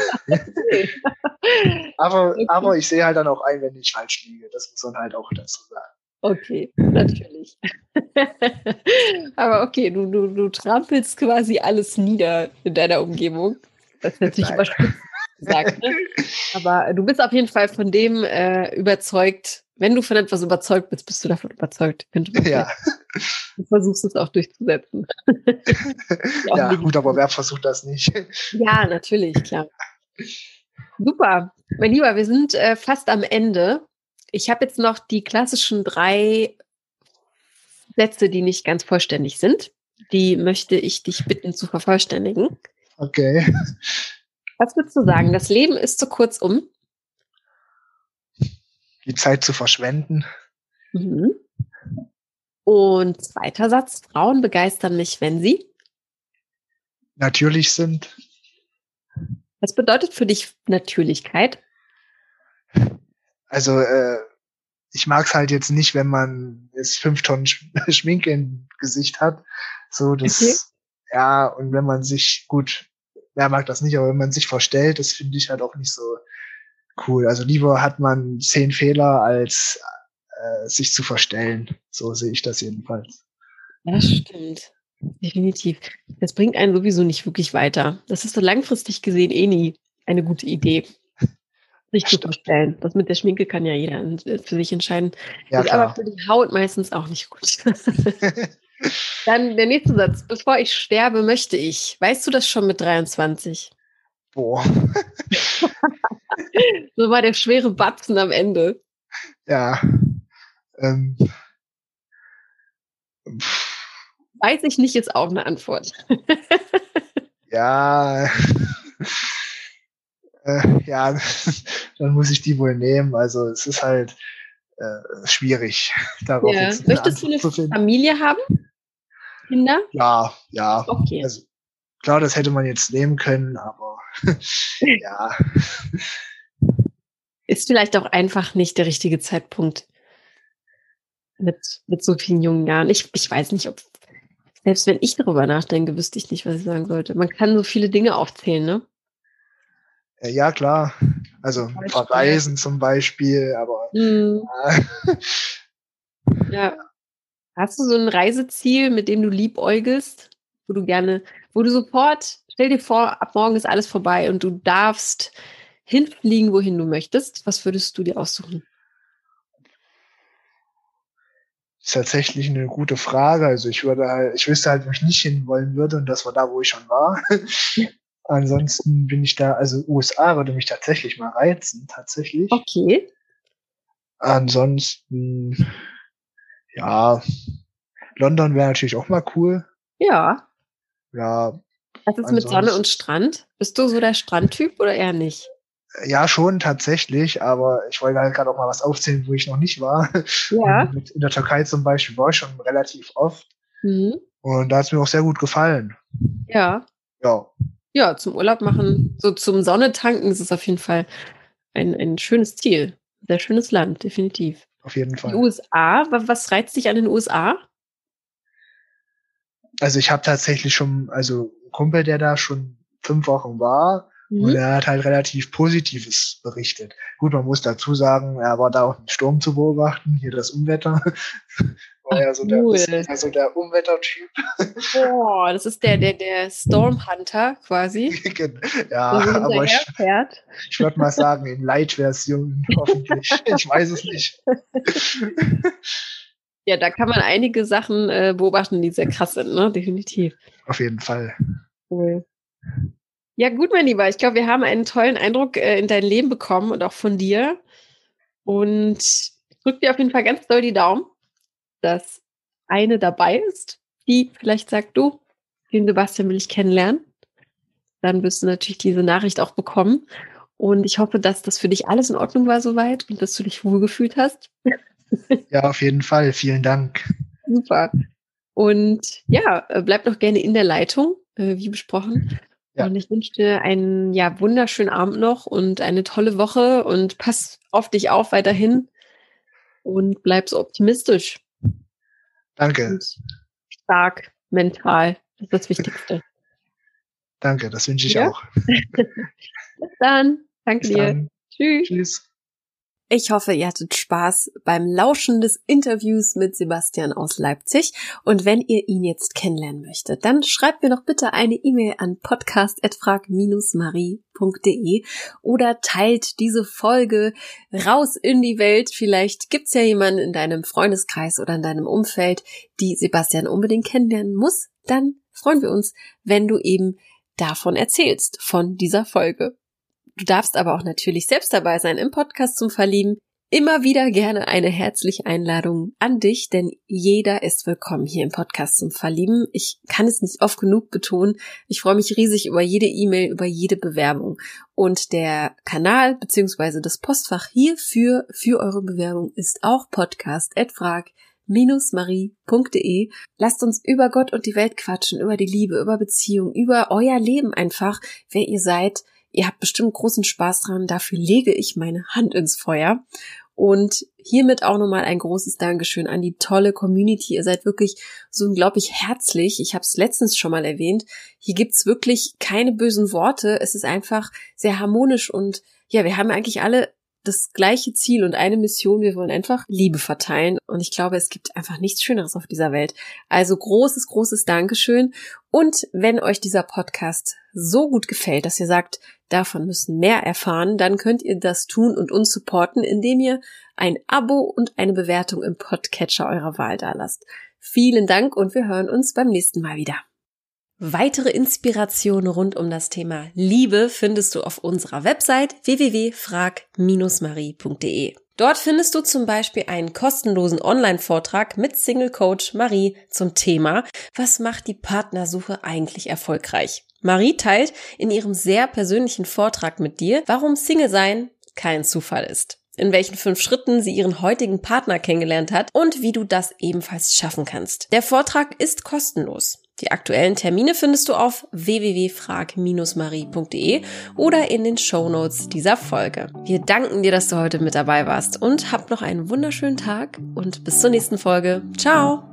aber, okay. aber ich sehe halt dann auch ein, wenn ich falsch liege. Das muss man halt auch dazu sagen. Okay, natürlich. Aber okay, du, du, du trampelst quasi alles nieder in deiner Umgebung. Das ist natürlich überspitzt gesagt. Ne? Aber du bist auf jeden Fall von dem äh, überzeugt. Wenn du von etwas überzeugt bist, bist du davon überzeugt. Ja. Du versuchst es auch durchzusetzen. auch ja, gut, aber wer versucht das nicht? Ja, natürlich, klar. Super. Mein Lieber, wir sind äh, fast am Ende. Ich habe jetzt noch die klassischen drei Sätze, die nicht ganz vollständig sind. Die möchte ich dich bitten zu vervollständigen. Okay. Was würdest du sagen? Das Leben ist zu kurz um? Die Zeit zu verschwenden. Mhm. Und zweiter Satz, Frauen begeistern mich, wenn sie natürlich sind. Was bedeutet für dich Natürlichkeit? Also äh, ich mag es halt jetzt nicht, wenn man jetzt fünf Tonnen Schminke im Gesicht hat. So das, okay. ja, und wenn man sich gut, wer mag das nicht, aber wenn man sich verstellt, das finde ich halt auch nicht so cool. Also lieber hat man zehn Fehler, als äh, sich zu verstellen. So sehe ich das jedenfalls. Das stimmt. Definitiv. Das bringt einen sowieso nicht wirklich weiter. Das ist so langfristig gesehen eh nie eine gute Idee sich zu verstellen. Das mit der Schminke kann ja jeder für sich entscheiden. Ja, ist aber für die Haut meistens auch nicht gut. Dann der nächste Satz. Bevor ich sterbe, möchte ich. Weißt du das schon mit 23? Boah. so war der schwere Batzen am Ende. Ja. Ähm. Weiß ich nicht, ist auch eine Antwort. ja äh, ja, dann muss ich die wohl nehmen. Also es ist halt äh, schwierig, darauf ja. jetzt Möchtest du eine Familie haben? Kinder? Ja, ja. Okay. Also, klar, das hätte man jetzt nehmen können, aber ja. Ist vielleicht auch einfach nicht der richtige Zeitpunkt mit, mit so vielen jungen Jahren. Ich, ich weiß nicht, ob, selbst wenn ich darüber nachdenke, wüsste ich nicht, was ich sagen sollte. Man kann so viele Dinge aufzählen, ne? Äh, ja, klar. Also verreisen zum Beispiel, aber. Mhm. Äh, ja. Hast du so ein Reiseziel, mit dem du liebäugelst, wo du gerne, wo du sofort, stell dir vor, ab morgen ist alles vorbei und du darfst hinfliegen, wohin du möchtest. Was würdest du dir aussuchen? Das ist tatsächlich eine gute Frage. Also ich würde halt, ich wüsste halt, wo ich nicht hin wollen würde und das war da, wo ich schon war. Ansonsten bin ich da, also USA würde mich tatsächlich mal reizen, tatsächlich. Okay. Ansonsten, ja, London wäre natürlich auch mal cool. Ja. Ja. Was ist mit Sonne und Strand? Bist du so der Strandtyp oder eher nicht? Ja, schon tatsächlich, aber ich wollte halt gerade auch mal was aufzählen, wo ich noch nicht war. Ja. In der Türkei zum Beispiel war ich schon relativ oft. Mhm. Und da hat es mir auch sehr gut gefallen. Ja. Ja. Ja, zum Urlaub machen, so zum Sonne tanken ist es auf jeden Fall ein, ein schönes Ziel. Sehr schönes Land, definitiv. Auf jeden Fall. Die USA, was reizt dich an den USA? Also ich habe tatsächlich schon, also ein Kumpel, der da schon fünf Wochen war, Mhm. Und er hat halt relativ Positives berichtet. Gut, man muss dazu sagen, er war da auch einen Sturm zu beobachten, hier das Unwetter. war ja so, cool. der, also der Unwettertyp. Boah, das ist der, der, der Stormhunter quasi. ja, aber ich, ich würde mal sagen, in Light-Version hoffentlich. ich weiß es nicht. ja, da kann man einige Sachen äh, beobachten, die sehr krass sind, ne? Definitiv. Auf jeden Fall. Cool. Ja, gut, mein Lieber. Ich glaube, wir haben einen tollen Eindruck äh, in dein Leben bekommen und auch von dir. Und ich drücke dir auf jeden Fall ganz doll die Daumen, dass eine dabei ist, die vielleicht sagt, du, den Sebastian will ich kennenlernen. Dann wirst du natürlich diese Nachricht auch bekommen. Und ich hoffe, dass das für dich alles in Ordnung war soweit und dass du dich wohlgefühlt hast. Ja, auf jeden Fall. Vielen Dank. Super. Und ja, äh, bleib doch gerne in der Leitung, äh, wie besprochen. Ja. Und ich wünsche dir einen ja, wunderschönen Abend noch und eine tolle Woche und pass auf dich auf weiterhin und bleib so optimistisch. Danke. Und stark mental. Das ist das Wichtigste. Danke, das wünsche ich ja? auch. Bis dann. Danke Bis dir. Dann. Tschüss. Tschüss. Ich hoffe, ihr hattet Spaß beim Lauschen des Interviews mit Sebastian aus Leipzig. Und wenn ihr ihn jetzt kennenlernen möchtet, dann schreibt mir doch bitte eine E-Mail an podcast.frag-marie.de oder teilt diese Folge raus in die Welt. Vielleicht gibt's ja jemanden in deinem Freundeskreis oder in deinem Umfeld, die Sebastian unbedingt kennenlernen muss. Dann freuen wir uns, wenn du eben davon erzählst, von dieser Folge. Du darfst aber auch natürlich selbst dabei sein im Podcast zum Verlieben. Immer wieder gerne eine herzliche Einladung an dich, denn jeder ist willkommen hier im Podcast zum Verlieben. Ich kann es nicht oft genug betonen. Ich freue mich riesig über jede E-Mail, über jede Bewerbung. Und der Kanal bzw. das Postfach hierfür für eure Bewerbung ist auch podcast@frag marie.de. Lasst uns über Gott und die Welt quatschen, über die Liebe, über Beziehung, über euer Leben einfach, wer ihr seid, Ihr habt bestimmt großen Spaß dran. Dafür lege ich meine Hand ins Feuer. Und hiermit auch nochmal ein großes Dankeschön an die tolle Community. Ihr seid wirklich so unglaublich herzlich. Ich habe es letztens schon mal erwähnt. Hier gibt's wirklich keine bösen Worte. Es ist einfach sehr harmonisch und ja, wir haben eigentlich alle das gleiche Ziel und eine Mission. Wir wollen einfach Liebe verteilen. Und ich glaube, es gibt einfach nichts Schöneres auf dieser Welt. Also großes, großes Dankeschön. Und wenn euch dieser Podcast so gut gefällt, dass ihr sagt, davon müssen mehr erfahren, dann könnt ihr das tun und uns supporten, indem ihr ein Abo und eine Bewertung im Podcatcher eurer Wahl dalasst. Vielen Dank und wir hören uns beim nächsten Mal wieder. Weitere Inspirationen rund um das Thema Liebe findest du auf unserer Website www.frag-marie.de. Dort findest du zum Beispiel einen kostenlosen Online-Vortrag mit Single Coach Marie zum Thema Was macht die Partnersuche eigentlich erfolgreich? Marie teilt in ihrem sehr persönlichen Vortrag mit dir, warum Single sein kein Zufall ist in welchen fünf Schritten sie ihren heutigen Partner kennengelernt hat und wie du das ebenfalls schaffen kannst. Der Vortrag ist kostenlos. Die aktuellen Termine findest du auf www.frag-marie.de oder in den Show Notes dieser Folge. Wir danken dir, dass du heute mit dabei warst und hab noch einen wunderschönen Tag und bis zur nächsten Folge. Ciao!